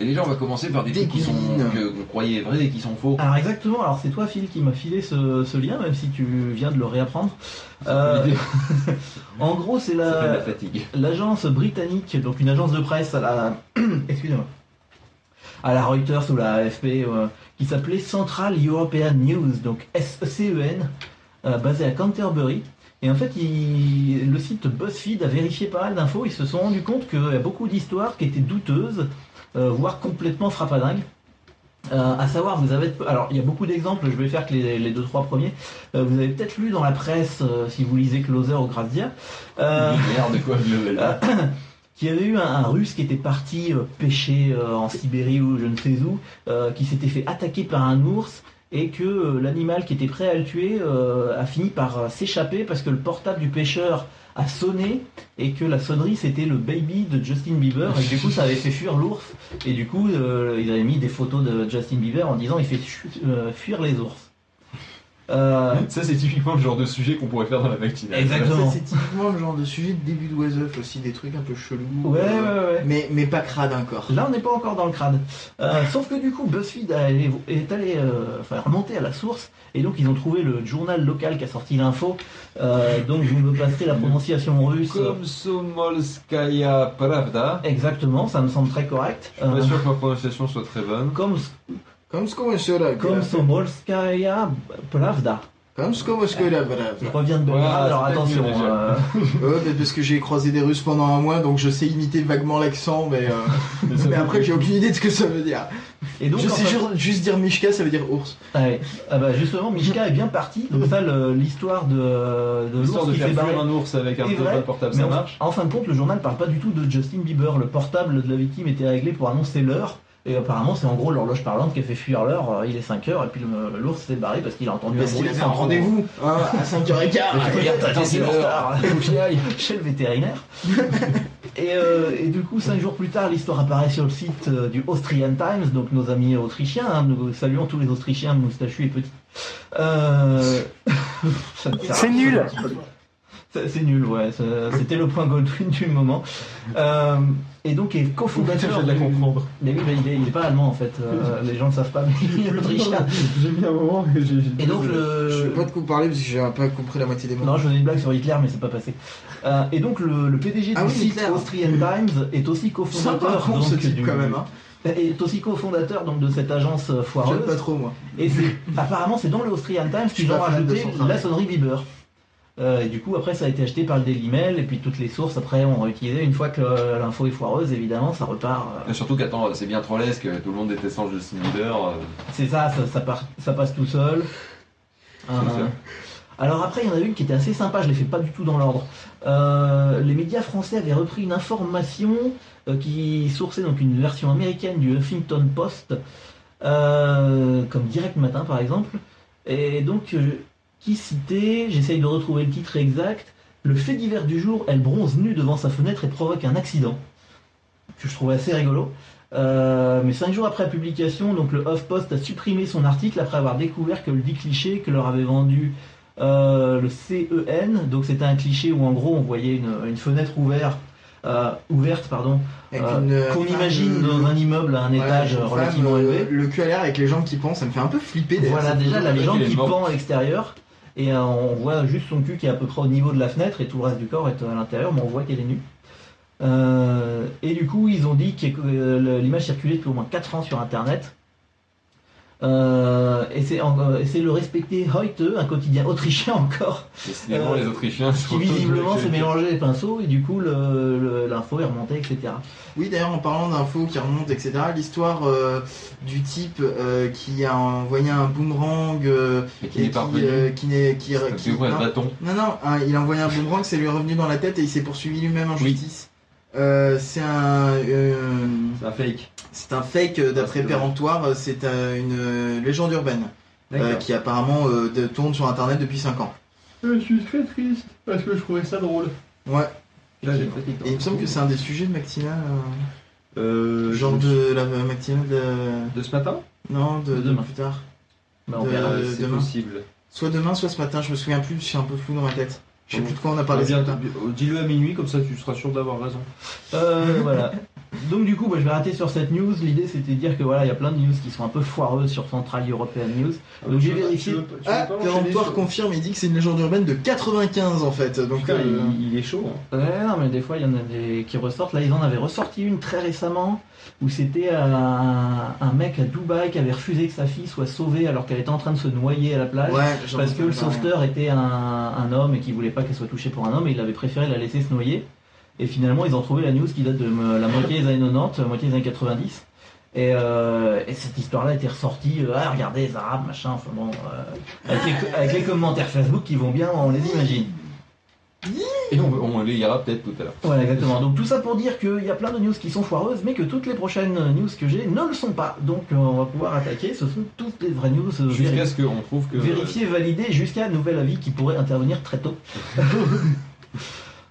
et déjà, on va commencer par des trucs qui sont que vous croyez vrais et qui sont faux. Alors exactement, alors c'est toi Phil qui m'a filé ce, ce lien, même si tu viens de le réapprendre. Euh, en gros c'est la, la fatigue. l'agence britannique, donc une agence de presse à la, excusez-moi, à la Reuters ou la AFP, euh, qui s'appelait Central European News, donc SCEN, euh, basée à Canterbury. Et en fait, il- le site BuzzFeed a vérifié pas mal d'infos. Ils se sont rendus compte qu'il y a beaucoup d'histoires qui étaient douteuses, euh, voire complètement frappadingues. Euh, à savoir, vous avez, alors il y a beaucoup d'exemples. Je vais faire que les, les deux trois premiers. Euh, vous avez peut-être lu dans la presse, euh, si vous lisez Closer ou Grazia, euh, Merde, quoi, le euh, qu'il y avait eu un, russe qui était parti euh, pêcher euh, en Sibérie ou je ne sais où, euh, qui s'était fait attaquer par un ours et que l'animal qui était prêt à le tuer a fini par s'échapper parce que le portable du pêcheur a sonné et que la sonnerie c'était le baby de Justin Bieber et du coup ça avait fait fuir l'ours et du coup euh, ils avaient mis des photos de Justin Bieber en disant il fait fuir les ours. Euh, Ça, c'est typiquement le genre de sujet qu'on pourrait faire dans la matinale. Exactement. C'est typiquement le genre de sujet de début Up aussi, des trucs un peu chelous. ouais, ouais, euh, ouais. Mais, mais pas crade encore. Là, on n'est pas encore dans le crâne. Euh, sauf que du coup, BuzzFeed a- est allé euh, enfin, remonter à la source, et donc ils ont trouvé le journal local qui a sorti l'info. Euh, donc vous me passerez la prononciation russe. Komsomolskaya Pravda. Exactement, ça me semble très correct. Je suis Euh, pas sûr que ma prononciation soit très bonne. comme Comme ce qu'on se là. comme Somolskaya Pravda. Comme ce qu'on se là, voilà. Je reviens de Belgrade, Voilà, alors attention. euh, Ouais, mais parce que j'ai croisé des Russes pendant un mois, donc je sais imiter vaguement l'accent, mais, euh, mais après j'ai aucune idée de ce que ça veut dire. et donc, je sais juste dire Mishka, ça veut dire ours. ouais. Ah bah, justement, Mishka est bien parti. Donc ça, l'histoire de, de L'histoire l'ours de qui faire s'est barré. fuir un ours avec un téléphone vrai, portable, Mais ça en, marche. en fin de compte, le journal parle pas du tout de Justin Bieber. Le portable de la victime était réglé pour annoncer l'heure. Et apparemment, c'est en gros l'horloge parlante qui a fait fuir l'heure. Euh, Il est 5 heures et puis l'ours s'est barré parce qu'il a entendu Parce un qu'il bruit avait un rendez-vous hein, à 5h15. Regarde, t'as Attends, été c'est en l'heure. retard. Faut que j'y aille. chez le vétérinaire. et, euh, et du coup, cinq jours plus tard, l'histoire apparaît sur le site euh, du Austrian Times, donc nos amis autrichiens. hein, nous saluons tous les Autrichiens moustachus et petits. Euh... C'est nul. C'est nul, ouais. C'était le point Goldwyn du moment. Euh, et donc, est cofondateur. J'ai de la comprendre. Mais oui, mais il, est, il est pas allemand en fait. Euh, les gens ne savent pas, mais il est autrichien. J'ai mis un moment et j'ai. Et donc, Je vais le. pas de quoi parler parce que j'ai pas compris la moitié des mots. Non, je faisais une blague sur Hitler, mais c'est pas passé. Euh, et donc, le, le PDG Ah du oui, site Hitler. Austrian Times est aussi C'est un cofondateur con ce donc, type du- quand même. Hein. est aussi cofondateur donc de cette agence euh, J'aime foireuse. pas trop moi. Et c'est apparemment c'est dans le Austrian Times qu'ils ont rajouté la sonnerie Bieber. Euh, et du coup après ça a été acheté par le Daily Mail et puis toutes les sources après ont réutilisé une fois que euh, l'info est foireuse évidemment ça repart. euh, Et Surtout qu'attends, c'est bien trollesque, tout le monde déteste Justin Bieber. C'est ça, ça, ça, part- ça passe tout seul. C'est ça. alors après, il y en a une qui était assez sympa, je ne les fais pas du tout dans l'ordre. Les médias français avaient repris une information qui sourçait donc une version américaine du Huffington Post, comme Direct Matin par exemple, et donc qui citait, j'essaye de retrouver le titre exact, le fait divers du jour, elle bronze nue devant sa fenêtre et provoque un accident, que je trouvais assez rigolo. Euh, mais cinq jours après la publication, donc le HuffPost a supprimé son article après avoir découvert que le dit cliché que leur avait vendu euh, le CEN, donc c'était un cliché où en gros on voyait une, une fenêtre ouverte, euh, ouverte pardon, qu'on imagine dans un immeuble à un ouais, étage femme, relativement élevé. Le cul à l'air avec les jambes qui pensent, ça me fait un peu flipper. Voilà déjà la est qui pend à l'extérieur et euh, on voit juste son cul qui est à peu près au niveau de la fenêtre et tout le reste du corps est à l'intérieur, mais on voit qu'elle est nue. Euh, et du coup, ils ont dit que euh, l'image circulait depuis au moins 4 ans sur Internet. Euh, et c'est en- euh, et c'est le respecté Heute, un quotidien autrichien encore, Décidément, Euh, les Autrichiens qui visiblement s'est mélangé les pinceaux et du coup l'info est remontée, etc. Oui, d'ailleurs, en parlant d'infos qui remontent, etc., l'histoire euh, du type euh, qui a envoyé un boomerang euh, Et qui n'est qui, pas revenu. euh, qui n'est qui, qui- non, bâton. non, non, hein, il a envoyé un boomerang, c'est lui revenu dans la tête et il s'est poursuivi lui-même en Oui. justice. Euh, c'est un, euh, C'est un fake. c'est un fake euh, d'après Ah, c'est péremptoire. C'est euh, une légende urbaine euh, qui apparemment euh, de- tourne sur internet depuis 5 ans. Je suis très triste parce que je trouvais ça drôle. Ouais. Là, Et il me semble que c'est un des sujets de Maxima. euh, Euh, Genre de la matinale de... de ce matin? Non, de, De de demain. plus tard. Bah, on De- verra. C'est demain. possible. Soit demain, soit ce matin, je me souviens plus, je suis un peu flou dans ma tête. Je sais plus de quoi on a parlé matin. Dis-le à minuit, comme ça tu seras sûr d'avoir raison. Euh, voilà. Donc du coup, bah, je vais rater sur cette news. L'idée, c'était de dire que voilà, il y a plein de news qui sont un peu foireuses sur Central European News. Donc j'ai vérifié. Ah, péremptoire confirme, il dit que c'est une légende urbaine de 95 en fait. Donc, Putain, euh, il, il est chaud. hein. Ouais, non, mais des fois, il y en a des qui ressortent. Là, ils en avaient ressorti une très récemment où c'était un, un mec à Dubaï qui avait refusé que sa fille soit sauvée alors qu'elle était en train de se noyer à la plage. ouais, Parce que le sauveteur était un, un homme et qu'il voulait pas qu'elle soit touchée pour un homme et il avait préféré la laisser se noyer. Et finalement, ils ont trouvé la news qui date de la moitié des années 90, la moitié des années 90. Et, euh, et cette histoire-là été ressortie. euh, ah, regardez les Arabes, machin. Enfin bon, euh, avec, les, avec les commentaires Facebook qui vont bien, on les imagine. Et on, on les lira peut-être tout à l'heure. Voilà, exactement. Donc tout ça pour dire qu'il y a plein de news qui sont foireuses, mais que toutes les prochaines news que j'ai ne le sont pas. Donc euh, on va pouvoir attaquer. Ce sont toutes les vraies news. Jusqu'à ce qu'on trouve que. Vérifier, valider jusqu'à nouvel avis qui pourrait intervenir très tôt.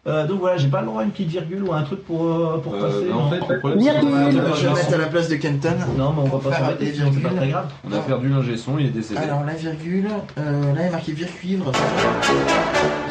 Euh, donc voilà, j'ai pas le droit à une petite virgule ou à un truc pour, euh, pour Euh, passer. en non fait, le problème, c'est Virgule. qu'on a- Je vais mettre à la place de Kenton. non, mais on va pas faire sinon c'est pas très grave. On a perdu l'ingé son, il est décédé. Alors la virgule, euh, là il est marqué vir cuivre.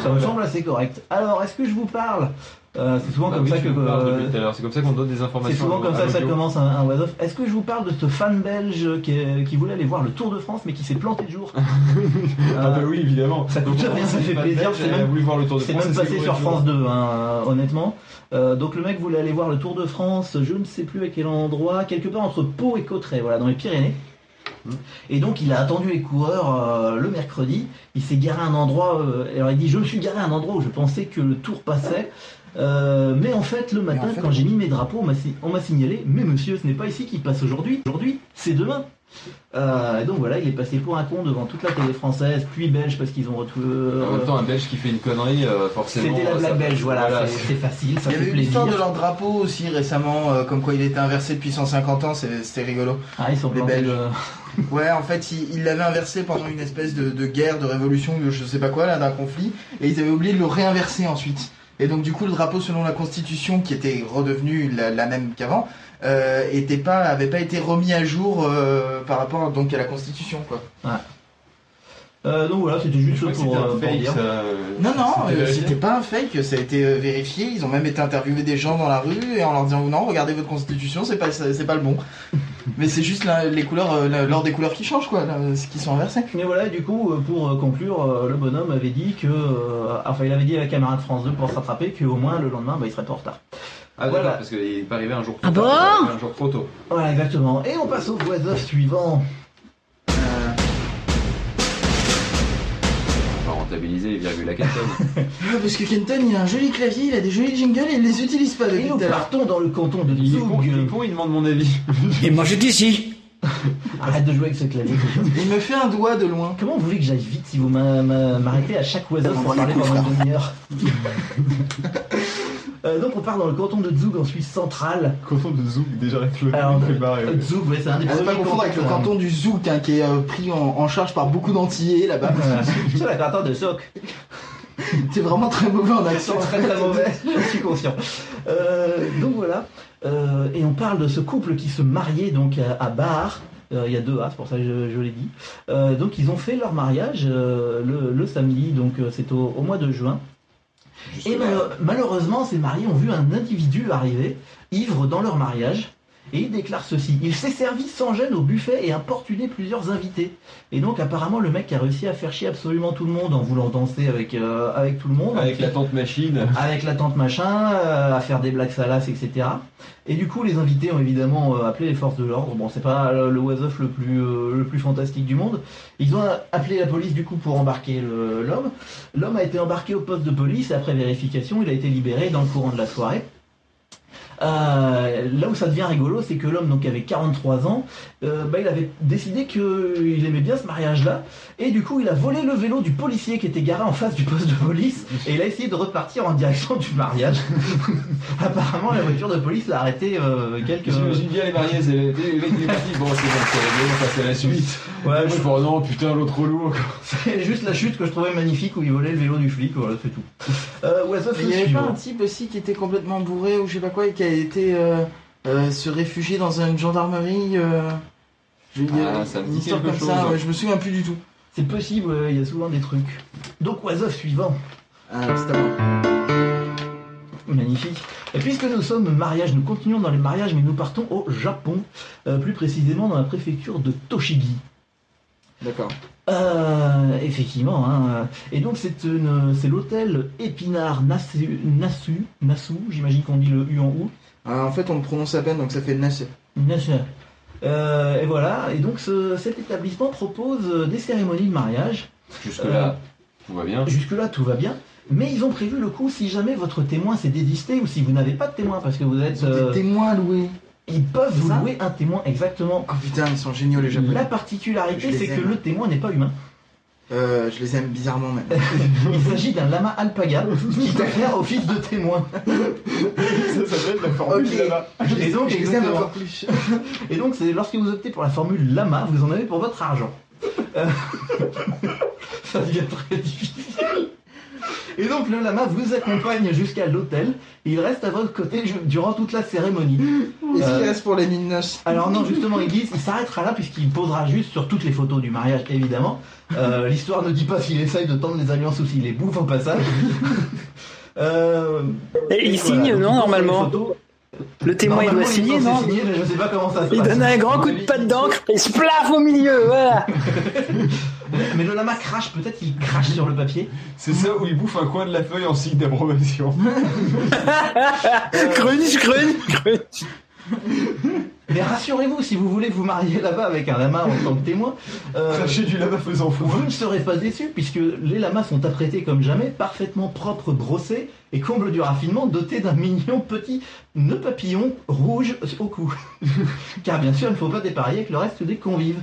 Ça me semble assez correct. Alors, est-ce que je vous parle Euh, C'est souvent Bah comme oui, ça euh. C'est comme qu'on donne des C'est informations. souvent à- comme ça que ça commence un, un was-of. Est-ce que je vous parle de ce fan belge qui, est- qui voulait aller voir le Tour de France mais qui s'est planté de jour Ah bah oui, évidemment. Ça coûte rien, ça fait plaisir, c'est même- voulu voir le Tour de C'est France. même passé c'est sur France tu 2, hein, euh, honnêtement. Euh, donc le mec voulait aller voir le Tour de France, je ne sais plus à quel endroit, quelque part entre Pau et Cauterets, voilà, dans les Pyrénées. Et donc il a attendu les coureurs euh, le mercredi, il s'est garé à un endroit, euh, alors il dit je me suis garé à un endroit où je pensais que le tour passait, Euh, mais en fait le matin en fait- quand j'ai mis mes drapeaux on m'a signalé mais monsieur ce n'est pas ici qu'il passe aujourd'hui, aujourd'hui c'est demain. Euh, et donc voilà il est passé pour un con devant toute la télé française, puis belge parce qu'ils ont retrouvé... vois. En même temps, un Belge qui fait une connerie, euh, forcément. C'était la blague belge, voilà, c'est facile, ça Il y fait avait eu l'histoire plaisir. de leur drapeau aussi récemment, euh, comme quoi il était inversé depuis 150 ans, c'était rigolo. Ah, ils sont Les Belges. de- Ouais, en fait, il il l'avait inversé pendant une espèce de, de guerre, de révolution, de je sais pas quoi, là, d'un conflit, et ils avaient oublié de le réinverser ensuite. Et donc, du coup, le drapeau, selon la constitution, qui était redevenue la, même qu'avant, euh, était pas, avait pas été remis à jour euh, par rapport donc à la constitution, quoi. Euh, donc voilà, c'était juste pour, c'était euh, un pour fake, dire. ça, Non, non, c'était euh, pas un fake, ça a été euh, vérifié. Ils ont même été interviewés des gens dans la rue et en leur disant non, regardez votre constitution, c'est pas, c'est pas le bon. Mais c'est juste la- les couleurs, euh, la- l'ordre des couleurs qui change, quoi, là, ce qui sont inversés. Mais voilà, du coup, pour conclure, le bonhomme avait dit que. euh, enfin, il avait dit à la caméra de France 2 pour se rattraper qu'au moins le lendemain, bah, il serait pas en retard. Ah, Voilà. d'accord, parce qu'il est pas arrivé un jour trop Ah bon Un jour trop tôt. Voilà, exactement. Et on passe au voisin suivant. Rentabiliser les virgules à 4 Ah, parce que Kenton, il a un joli clavier, il a des jolis jingles et il les utilise pas Et depuis nous tout à l'heure. partons dans le canton de Il est con, il est con, il demande mon avis. Et moi je d'ici. Arrête de jouer avec ce clavier. Il me fait un doigt de loin. Comment vous voulez que j'aille vite si vous m'a- m'a- m'arrêtez à chaque oiseau pour parler pendant une demi-heure? Euh, donc on part dans le canton de Zoug en Suisse centrale. Canton de Zouk, déjà avec le Alors, fait barrer. Euh, Zoug, ouais, c'est un des ne pas confondre avec le canton du Zouk, hein, qui est euh, pris en, en charge par beaucoup d'antillais là-bas. C'est la canton de Zoug. T'es vraiment très mauvais en accent. C'est très très mauvais, je suis conscient. Euh, donc voilà, Euh, et on parle de ce couple qui se mariait donc à, à Bar. Euh, il y a deux A, c'est pour ça que je, je l'ai dit. Euh, donc ils ont fait leur mariage euh, le, le samedi, donc euh, c'est au, au mois de juin. Et mal- malheureusement, ces mariés ont vu un individu arriver, ivre dans leur mariage, et il déclare ceci. Il s'est servi sans gêne au buffet et importuné plusieurs invités. Et donc apparemment le mec a réussi à faire chier absolument tout le monde en voulant danser avec, euh, avec tout le monde. Avec la tente machine. avec la tante machin, euh, à faire des blagues salaces, etc. Et du coup, les invités ont évidemment euh, appelé les forces de l'ordre. Bon, c'est pas le, le was-of le plus euh, le plus fantastique du monde. Ils ont appelé la police du coup pour embarquer l'homme. L'homme a été embarqué au poste de police et après vérification, il a été libéré dans le courant de la soirée. Euh, là où ça devient rigolo, c'est que l'homme donc avait 43 ans, euh, bah, il avait décidé qu'il aimait bien ce mariage-là, et du coup il a volé le vélo du policier qui était garé en face du poste de police, et il a essayé de repartir en direction du mariage. Apparemment la voiture de police l'a arrêté euh, quelques... J'imagine bien les mariés, c'est les, les, les partis. Bon, c'est bon, c'est réglé, on passe à la suite. Ouais, je non, putain, l'autre lourd. C'est juste la chute que je trouvais magnifique où il volait le vélo du flic, voilà c'est tout. Euh, il y avait pas un type aussi qui était complètement bourré ou je sais pas quoi et qui a été euh, euh, se réfugier dans une gendarmerie. euh, je- il y a Ah, ça me une dit histoire quelque comme ça, chose. ouais, je me souviens plus du tout. C'est possible, ouais, il y a souvent des trucs. Donc, oiseau suivant. Ah, c'est à moi. Magnifique. Et puisque nous sommes mariage, nous continuons dans les mariages, mais nous partons au Japon, euh, plus précisément dans la préfecture de Toshigi. D'accord. Euh, effectivement. hein. Et donc c'est une, c'est l'hôtel Épinard Nasu, Nasu, Nasu, j'imagine qu'on dit le U en OU. Ah, en fait, on le prononce à peine, donc ça fait Nassé. Nasu. Euh, et voilà. Et donc ce- cet établissement propose euh, des cérémonies de mariage. Jusque-là, tout va bien. Jusque-là, tout va bien. Mais ils ont prévu le coup si jamais votre témoin s'est désisté ou si vous n'avez pas de témoin parce que vous êtes. Euh, des témoins à louer. ils peuvent vous louer un témoin exactement. Oh putain, ils sont géniaux les japonais. La particularité, c'est que le témoin n'est pas humain. Euh, je les aime bizarrement même. Il s'agit d'un lama alpaga qui va faire office de témoin. Ça s'appelle la formule Ok. là-bas. Et donc, je les aime exactement. encore plus. Et donc, c'est lorsque vous optez pour la formule lama, vous en avez pour votre argent. Euh, Ça devient très difficile. Et donc, le lama vous accompagne jusqu'à l'hôtel. et Il reste à votre côté durant toute la cérémonie. Est-ce Euh, qu'il reste pour les mines noces Alors non, justement, il il s'arrêtera là puisqu'il posera juste sur toutes les photos du mariage, évidemment. Euh, L'histoire ne dit pas s'il essaye de tendre les alliances ou s'il les bouffe au passage. Euh, Et il voilà, signe, non, normalement. Le témoin, il doit signer, non je sais pas comment ça se Il passe. donne un grand coup de patte d'encre et splaf au milieu, voilà. Mais le lama crache, peut-être qu'il crache sur le papier. C'est ça où il bouffe un coin de la feuille en signe d'approbation. Crunch, crunch, crunch. Mais rassurez-vous, si vous voulez vous marier là-bas avec un lama en tant que témoin, euh, du lama faisant fou. vous ne serez pas déçus puisque les lamas sont apprêtés comme jamais, parfaitement propres, brossés et comble du raffinement, dotés d'un mignon petit nœud papillon rouge au cou. Car bien sûr, il ne faut pas dépareiller avec le reste des convives.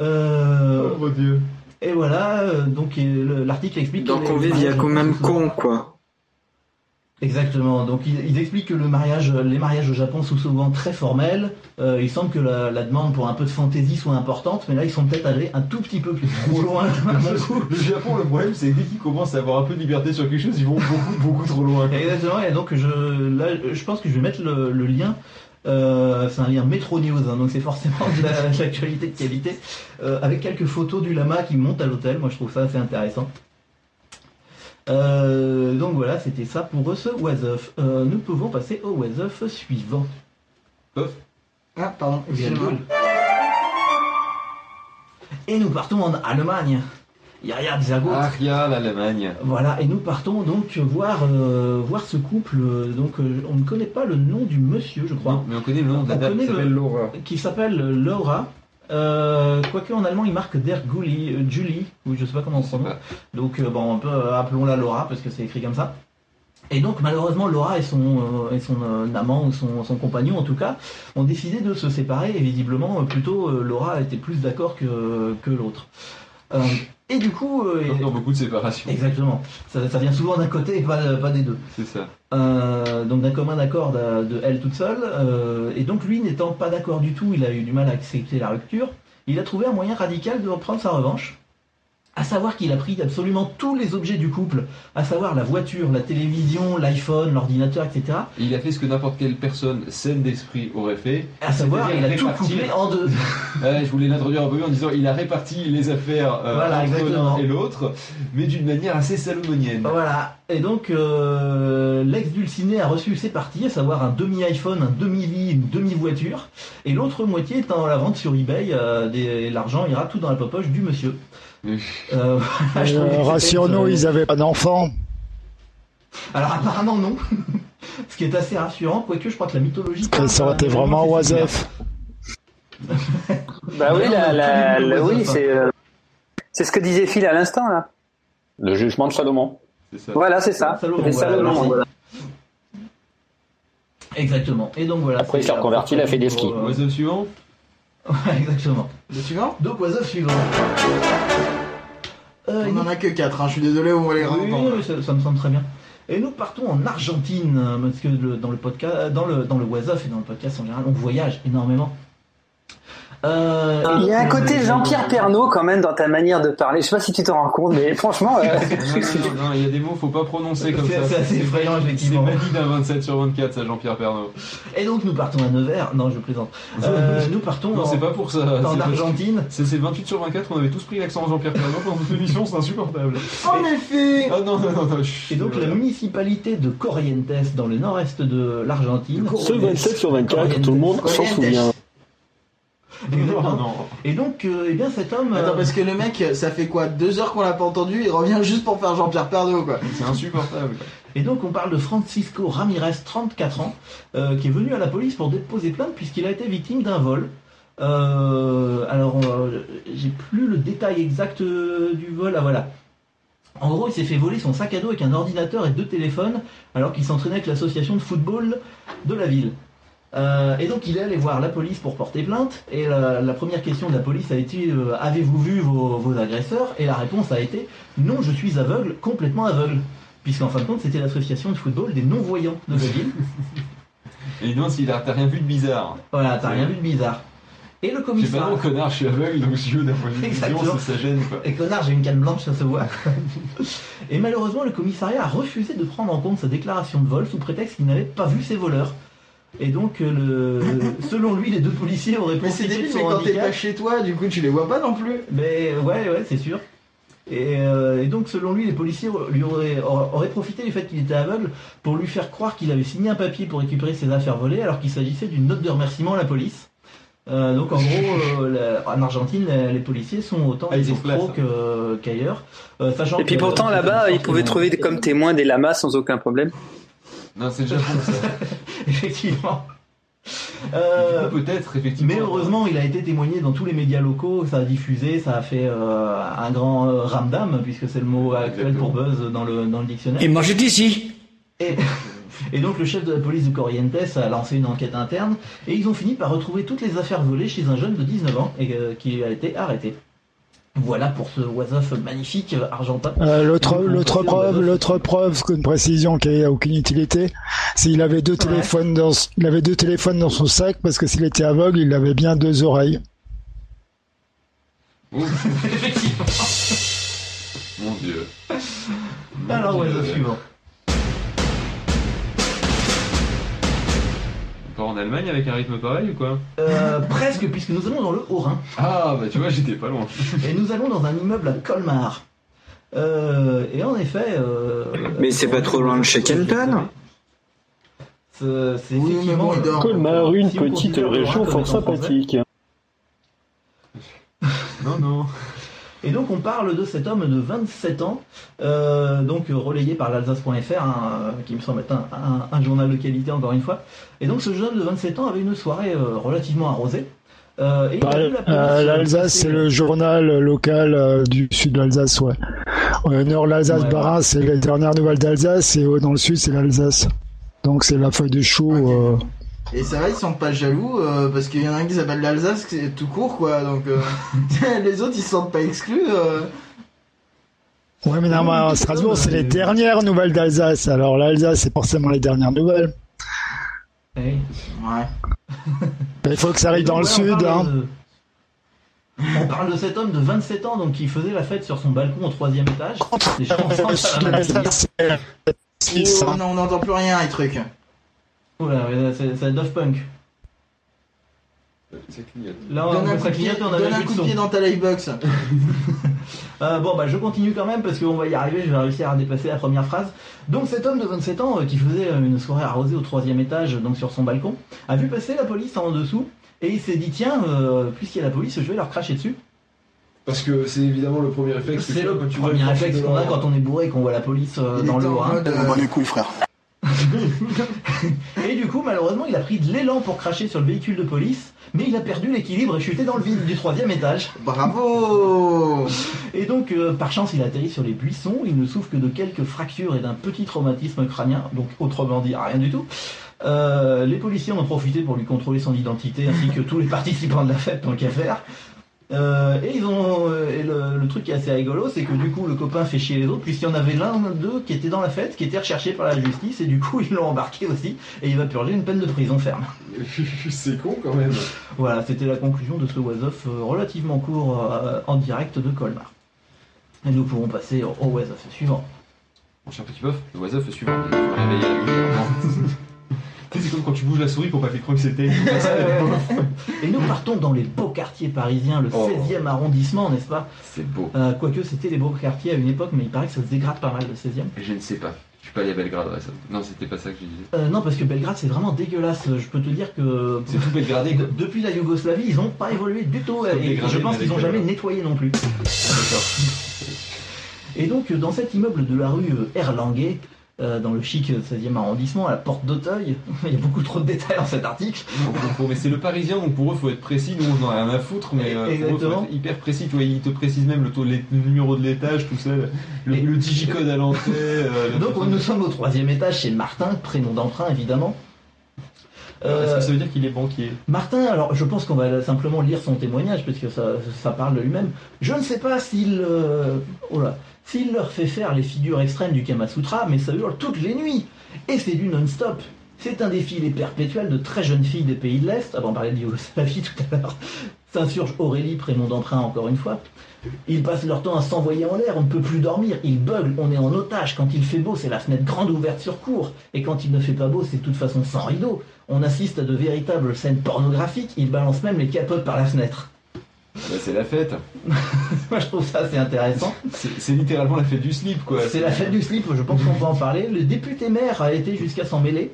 Euh, Oh mon dieu. et voilà, euh, donc le- l'article explique Dans Convive, il y a quand même con, quoi. Exactement. Donc ils, ils expliquent que le mariage, les mariages au Japon sont souvent très formels. Euh, il semble que la, la demande pour un peu de fantaisie soit importante, mais là ils sont peut-être allés un tout petit peu plus trop loin. Le Japon, le problème, c'est que dès qu'ils commencent à avoir un peu de liberté sur quelque chose, ils vont beaucoup, beaucoup trop loin. Exactement. Et donc je, là, je pense que je vais mettre le, le lien. Euh, c'est un lien Metro News, hein, donc c'est forcément de la- de l'actualité de qualité, euh, avec quelques photos du lama qui monte à l'hôtel. Moi, je trouve ça assez intéressant. Euh, donc voilà, c'était ça pour ce was of. Euh, nous pouvons passer au was of suivant. Ah, pardon. Et nous partons en Allemagne. Yaya Zago. Ah, Ria, l'Allemagne. Voilà, et nous partons donc voir, euh, voir ce couple. Donc, euh, on ne connaît pas le nom du monsieur, je crois, Non, mais on connaît le nom de la dame qui le- s'appelle Laura. qui s'appelle Laura. Euh, quoique en allemand, il marque Der Gulli, Julie, ou je sais pas comment on prononce. pas. Donc, bon, on peut, euh, appelons-la Laura parce que c'est écrit comme ça. Et donc, malheureusement, Laura et son, euh, et son euh, amant, ou son, son compagnon en tout cas, ont décidé de se séparer. Et visiblement, plutôt, euh, Laura était plus d'accord que, que l'autre. Et du coup. euh, Comme dans beaucoup de séparations. Exactement. Ça, ça vient souvent d'un côté et pas, pas des deux. C'est ça. Euh, donc d'un commun accord de, de elle toute seule. euh, et donc lui n'étant pas d'accord du tout, il a eu du mal à accepter la rupture. Il a trouvé un moyen radical de reprendre sa revanche. À savoir qu'il a pris absolument tous les objets du couple, à savoir la voiture, la télévision, l'iPhone, l'ordinateur, etc. Et il a fait ce que n'importe quelle personne saine d'esprit aurait fait. À savoir, il a tout couplé en deux. Ouais, je voulais l'introduire un peu en disant il a réparti les affaires euh, Voilà, entre l'un et l'autre, mais d'une manière assez salomonienne. Voilà. Et donc, euh, l'ex-dulciné a reçu ses parties, à savoir un demi-iPhone, un demi-lit, une demi-voiture. Et l'autre moitié est en la vente sur eBay. euh, des- L'argent ira tout dans la poche du monsieur. Euh, une- ils avaient pas d'enfants. Alors, apparemment, non. Ce qui est assez rassurant, quoique je crois que la mythologie. Ça aurait été vraiment Oisef. Bah oui, la, oui, c'est euh, c'est ce que disait Phil à l'instant là. Le jugement de Salomon. C'est ça. Voilà, c'est ça. Salomon, C'est voilà, Salomon, merci. voilà. Exactement. Et donc voilà. Après, il s'est reconverti, il a fait des skis. euh, Oiseau suivant Ouais, exactement. Le suivant Donc, oiseau suivant. Euh, On en a que 4, hein. je suis désolé, on va les Oui, rendre. non, mais ça, ça me semble très bien. Et nous partons en Argentine, euh, parce que le- dans le podcast, dans le dans le Was Off et dans le podcast en général, on voyage énormément. Euh, Il y a un côté Jean-Pierre Pernaud quand même dans ta manière de parler. Je sais pas si tu t'en rends compte, mais franchement, euh, Non, non, non, il y a des mots, faut pas prononcer comme ça. c'est assez effrayant, effectivement. C'est banni d'un 27 sur 24, ça, Jean-Pierre Pernaud. Et donc nous partons à Nevers. Non, je plaisante. Euh, nous partons Non, en, c'est pas pour ça. en Argentine. C'est c'est 28 sur 24, on avait tous pris l'accent Jean-Pierre Pernaud pendant toute l'émission, c'est insupportable. En effet Ah non, non, non, non, chut, Et donc la municipalité de Corrientes, dans le nord-est de l'Argentine. Ce 27 sur 24, tout le monde s'en souvient. Non, non. Et donc, euh, eh bien, cet homme. Attends, euh, parce que le mec, ça fait quoi? Deux heures qu'on l'a pas entendu, il revient juste pour faire Jean-Pierre Pernaut, quoi. C'est insupportable. Et donc, on parle de Francisco Ramirez, 34 ans, euh, qui est venu à la police pour déposer plainte puisqu'il a été victime d'un vol. Euh, alors, euh, j'ai plus le détail exact euh, du vol. Ah voilà. En gros, il s'est fait voler son sac à dos avec un ordinateur et deux téléphones alors qu'il s'entraînait avec l'association de football de la ville. Euh, et donc il est allé voir la police pour porter plainte et la, la première question de la police a été euh, avez-vous vu vos, vos agresseurs? Et la réponse a été non, je suis aveugle, complètement aveugle. Puisqu'en fin de compte, c'était l'association de football des non-voyants de la ville. Et il demande s'il a t'as rien vu de bizarre. Voilà, t'as rien vu de bizarre. Et le J'ai pas commissaire. non, connard, je suis aveugle, donc si je veux d'un point de vue vision, Exactement. ça, ça gêne quoi. Et connard, j'ai une canne blanche, ça se voit. Et malheureusement, le commissariat a refusé de prendre en compte sa déclaration de vol sous prétexte qu'il n'avait pas vu ses voleurs. Et donc, euh, le... selon lui, les deux policiers auraient Mais profité de débile, son mais quand t'es handicap. pas chez toi, du coup, tu les vois pas non plus. Mais ouais, ouais, c'est sûr. Et, euh, et donc, selon lui, les policiers lui auraient, profité du fait qu'il était aveugle pour lui faire croire qu'il avait signé un papier pour récupérer ses affaires volées, alors qu'il s'agissait d'une note de remerciement à la police. Euh, donc, en gros, euh, la- en Argentine, les, les policiers sont autant Ah, des escrocs que- qu'ailleurs. Euh, sachant et puis que- pourtant là-bas, ils pouvaient trouver comme témoins des lamas sans aucun problème. Non, c'est le Japon ça. Effectivement. Euh, Peut-être, effectivement. Mais heureusement, il a été témoigné dans tous les médias locaux, ça a diffusé, ça a fait euh, un grand euh, ramdam, puisque c'est le mot actuel pour buzz dans le, dans le dictionnaire. Et moi j'étais ici. Et, et donc le chef de la police de Corrientes a lancé une enquête interne, et ils ont fini par retrouver toutes les affaires volées chez un jeune de 19 ans, et, euh, qui a été arrêté. Voilà pour ce was-of magnifique euh, argentin. Euh, l'autre, preuve, l'autre preuve, qu'une précision qui n'a aucune utilité, c'est qu'il avait deux téléphones dans, il avait deux téléphones dans son sac parce que s'il était aveugle, il avait bien deux oreilles. Effectivement. Mon dieu. Alors, was-of suivant. En Allemagne avec un rythme pareil ou quoi Euh, presque, puisque nous allons dans le Haut-Rhin. Ah, bah tu vois, j'étais pas loin. Et nous allons dans un immeuble à Colmar. Euh, et en effet. euh, Mais c'est pas trop loin de chez Kenton C'est Oui, effectivement. Colmar, une Si petite région fort sympathique. Non, non. Et donc on parle de cet homme de 27 ans, euh, donc relayé par l'Alsace.fr, hein, euh, qui me semble être un, un- un journal de qualité encore une fois. Et donc ce jeune homme de 27 ans avait une soirée euh, relativement arrosée. Euh, euh, L'Alsace, c'est le journal local du sud de l'Alsace, ouais. Nord l'Alsace, Ouais. Barin, c'est les dernières nouvelles d'Alsace, et dans le sud, c'est l'Alsace. Donc c'est la feuille de chou. Et ça va, ils sont pas jaloux, euh, parce qu'il y en a un qui s'appelle l'Alsace, c'est tout court, quoi, donc euh, les autres, ils se sentent pas exclus. euh. Ouais, mais normalement, Strasbourg, c'est les dernières nouvelles d'Alsace. Alors l'Alsace, c'est forcément les dernières nouvelles. Eh. Ouais. Il faut que ça arrive dans le sud. Hein. de- On parle de cet homme de 27 ans donc qui faisait la fête sur son balcon au troisième étage. À la Marseillaise. Oh, non, on n'entend plus rien, les trucs. Oula, c'est c'est Daft Punk. Ça clignote. Là, on Donne un ça coup clignote on donne un coup de pied dans ta livebox. Euh, bon, bah, je continue quand même parce qu'on va y arriver, je vais réussir à dépasser la première phrase. Donc, cet homme de 27 ans euh, qui faisait euh, une soirée arrosée au troisième étage, donc sur son balcon, a vu passer la police en dessous et il s'est dit tiens, euh, puisqu'il y a la police, je vais leur cracher dessus. Parce que c'est évidemment le premier réflexe. C'est le premier réflexe qu'on a quand on est bourré et qu'on voit la police euh, dans le euh, Bon les couilles, frère. Et du coup, malheureusement, il a pris de l'élan pour cracher sur le véhicule de police, mais il a perdu l'équilibre et chuté dans le vide du troisième étage. Bravo Et donc, euh, par chance, il a atterri sur les buissons. Il ne souffre que de quelques fractures et d'un petit traumatisme crânien, donc autrement dit, rien du tout. Euh, les policiers en ont profité pour lui contrôler son identité ainsi que tous les participants de la fête, tant qu'à faire. Euh, et ils ont euh, et le, le truc qui est assez rigolo, c'est que du coup le copain fait chier les autres, puisqu'il y en avait l'un d'eux qui était dans la fête, qui était recherché par la justice, et du coup ils l'ont embarqué aussi, et il va purger une peine de prison ferme. c'est con quand même. Voilà, c'était la conclusion de ce Was Off euh, relativement court euh, en direct de Colmar. Et nous pouvons passer au, au Was Off suivant. Mon cher petit boeuf, le oiseau fait suivant. Il faut réveiller la. C'est comme quand tu bouges la souris pour pas qu'elle croie que c'était. Et nous partons dans les beaux quartiers parisiens, le Oh. 16e arrondissement, n'est-ce pas? C'est beau. Euh, Quoique c'était les beaux quartiers à une époque, mais il paraît que ça se dégrade pas mal le 16e. Je ne sais pas. Je suis pas allé à Belgrade récemment. Non, c'était pas ça que je disais. Euh, non, parce que Belgrade c'est vraiment dégueulasse. Je peux te dire que C'est tout belgradé quoi. depuis la Yougoslavie, ils n'ont pas évolué du tout. Et dégradé, je pense qu'ils n'ont jamais euh, nettoyé non plus. Et donc, dans cet immeuble de la rue Erlanguet, dans le chic 16e arrondissement, à la porte d'Auteuil, il y a beaucoup trop de détails dans cet article. Mais c'est le parisien, donc pour eux, faut être précis. Nous, on en a rien à foutre, mais euh, pour eux, faut Exactement. être hyper précis. Tu vois, ils te précisent même le, taux- le numéro de l'étage, tout ça, le, le digicode à l'entrée. euh, Donc, nous sommes au troisième étage chez Martin, prénom d'emprunt évidemment. Est-ce Euh, que ça veut dire qu'il est banquier Martin, alors je pense qu'on va simplement lire son témoignage parce que ça, ça parle de lui-même. Je ne sais pas s'il euh, oh s'il leur fait faire les figures extrêmes du Kama Sutra, mais ça hurle toutes les nuits. Et c'est du non-stop. C'est un défilé perpétuel de très jeunes filles des pays de l'Est. Avant, on parlait de Yougoslavie tout à l'heure. S'insurge Aurélie, prénom d'emprunt encore une fois. Ils passent leur temps à s'envoyer en l'air, on ne peut plus dormir, ils buglent, on est en otage. Quand il fait beau, c'est la fenêtre grande ouverte sur cour. Et quand il ne fait pas beau, c'est de toute façon sans rideau. On assiste à de véritables scènes pornographiques, ils balancent même les capotes par la fenêtre. Bah, C'est la fête. Moi je trouve ça assez intéressant. C'est littéralement la fête du slip, quoi. C'est la fête du slip, je pense qu'on peut en parler. Le député maire a été jusqu'à s'en mêler.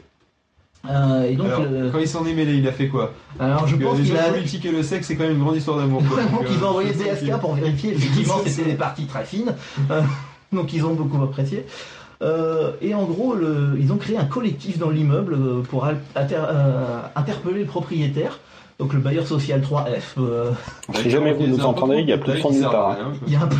Euh, et donc, Alors, le- quand il s'en est mêlé, il a fait quoi? Alors je pense qu'il a, politiques et le sexe, c'est quand même une grande histoire d'amour. Donc ils ont envoyé DSK pour vérifier effectivement c'était des parties très fines. Euh, donc ils ont beaucoup apprécié. Euh, et en gros, le- ils ont créé un collectif dans l'immeuble euh, pour euh, interpeller le propriétaire. Donc le bailleur social 3F. euh, Si jamais vous nous entendez, il y a de plus de détails son nulle part. il y a un peu...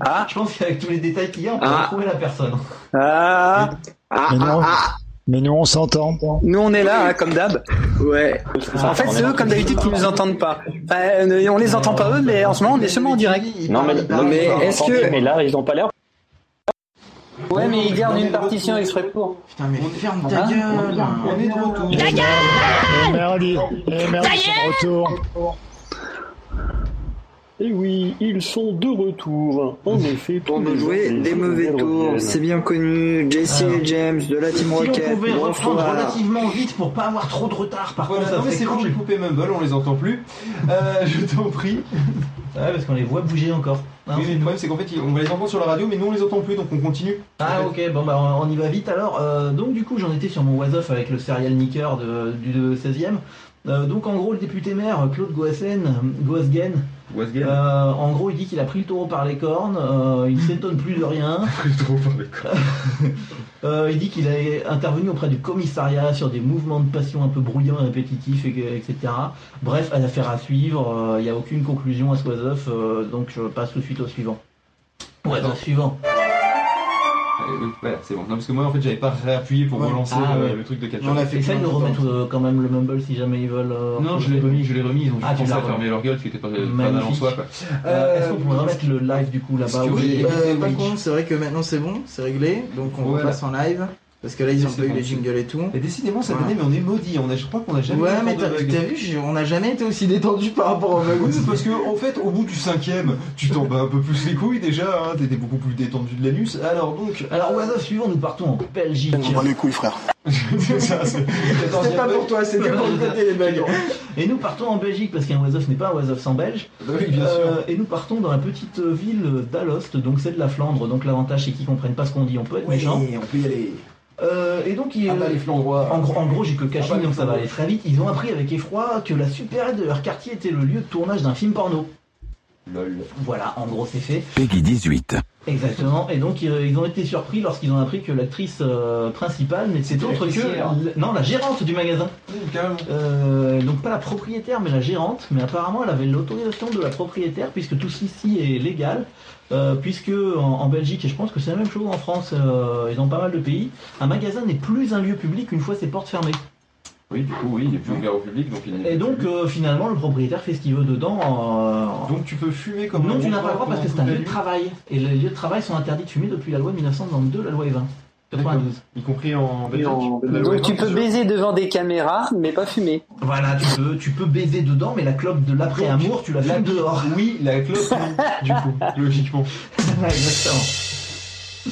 Ah, Je pense qu'avec tous les détails qu'il y a, on peut Ah. retrouver la personne. ah, ah, Mais non. ah, ah. Mais nous, on s'entend. Nous on est là, hein, comme d'hab. Ouais. En fait, c'est eux comme d'habitude qui nous entendent pas. Enfin, on les entend pas eux, mais en ce moment on est seulement en direct. Non, mais, non, Mais mais est-ce que- Mais là, ils ont pas l'air. Ouais, mais ils gardent une partition exprès pour. Putain, mais ferme ta Hein gueule On est de retour. Et merdi, et merdi, c'est de retour. Et oui, ils sont de retour. En effet, Pour nous jouer des les mauvais tours, c'est bien connu. Jesse Alors, et James de la Team Si on Rocket. pouvait reprendre relativement vite pour pas avoir trop de retard, par contre, ça non mais c'est bon, j'ai coupé Mumble, on les entend plus. Euh, je t'en prie. Ouais, parce qu'on les voit bouger encore. Hein, Oui, mais le problème c'est qu'en fait, on va les entendre sur la radio, mais nous on les entend plus, donc on continue. Ah ok, bon bah on y va vite alors. Euh, donc du coup j'en étais sur mon was off avec le serial nicker de, du 16e. Euh, donc en gros le député maire Claude Goassen, Goasgen, euh, en gros il dit qu'il a pris le taureau par les cornes, euh, il s'étonne plus de rien. trop parler, quoi. Euh, il dit qu'il est intervenu auprès du commissariat sur des mouvements de passion un peu bruyants et répétitifs, etc. Bref, à affaire à suivre, euh, il n'y a aucune conclusion à ce was off, euh, donc je passe tout de suite au suivant. Was off suivant. Voilà, c'est bon. Non, parce que moi en fait j'avais pas réappuyé pour Ouais. relancer Ah, euh, ouais. le truc de capture. On a fait Essaye de remettre euh, quand même le mumble si jamais ils veulent. euh, Non, je l'ai remis, je l'ai remis, ils ont Ah, juste pensé à fermer leur gueule, ce qui était pas, pas mal en soi. Quoi. Euh, Est-ce qu'on pourrait Euh, remettre le live du coup là-bas Euh, par contre, c'est vrai que maintenant c'est bon, c'est réglé, donc on Voilà. repasse en live. Parce que là, ils ont pas eu les jingles et tout. Et décidément, cette année, mais on est maudit. On a, je crois qu'on a jamais Ouais, mais t'as vu, on n'a jamais été aussi détendu par rapport au. Oui, c'est parce que en fait, au bout du cinquième, tu t'en bats un peu plus les couilles déjà. Hein, T'étais beaucoup plus détendu de l'anus. Alors donc, Alors was off suivant, nous partons en Belgique. les couilles, frère. c'est ça. c'est- C'était pas pour toi, c'était pour le côté les bugs. Et nous partons en Belgique parce qu'un was off n'est pas un was off sans Belge. Oui, bien sûr. Euh, et nous partons dans la petite ville d'Alost, donc c'est de la Flandre. Donc l'avantage c'est qu'ils comprennent pas ce qu'on dit, on peut être méchant. on peut y aller. Euh, et donc il, Ah bah les Flandrois. en, gros, en gros, j'ai que le Ah bah, donc ça va aller très vite. Ils ont appris avec effroi que la supérette de leur quartier était le lieu de tournage d'un film porno. Lol. Voilà, en gros c'est fait. Peggy 18. Exactement. Et donc ils ont été surpris lorsqu'ils ont appris que l'actrice euh, principale n'était autre que l- non la gérante du magasin. Euh, donc pas la propriétaire mais la gérante. Mais apparemment elle avait l'autorisation de la propriétaire puisque tout ceci est légal. Euh, puisque en, en Belgique et je pense que c'est la même chose en France euh, et dans pas mal de pays, un magasin n'est plus un lieu public une fois ses portes fermées. Oui, du coup, oui, il est plus ouvert au public, donc il est Et donc euh, finalement le propriétaire fait ce qu'il veut dedans. euh, Donc tu peux fumer comme non, tu n'as pas le droit parce que c'est un lieu de travail. Et les lieux de travail sont interdits de fumer depuis la loi de 1992, la loi E20. 92. Y compris en Donc tu peux baiser devant des caméras, mais pas fumer. Voilà, tu peux, tu peux baiser dedans, mais la clope de l'après-amour, tu la fumes dehors. Oui, la clope, oui, du coup, logiquement. Exactement.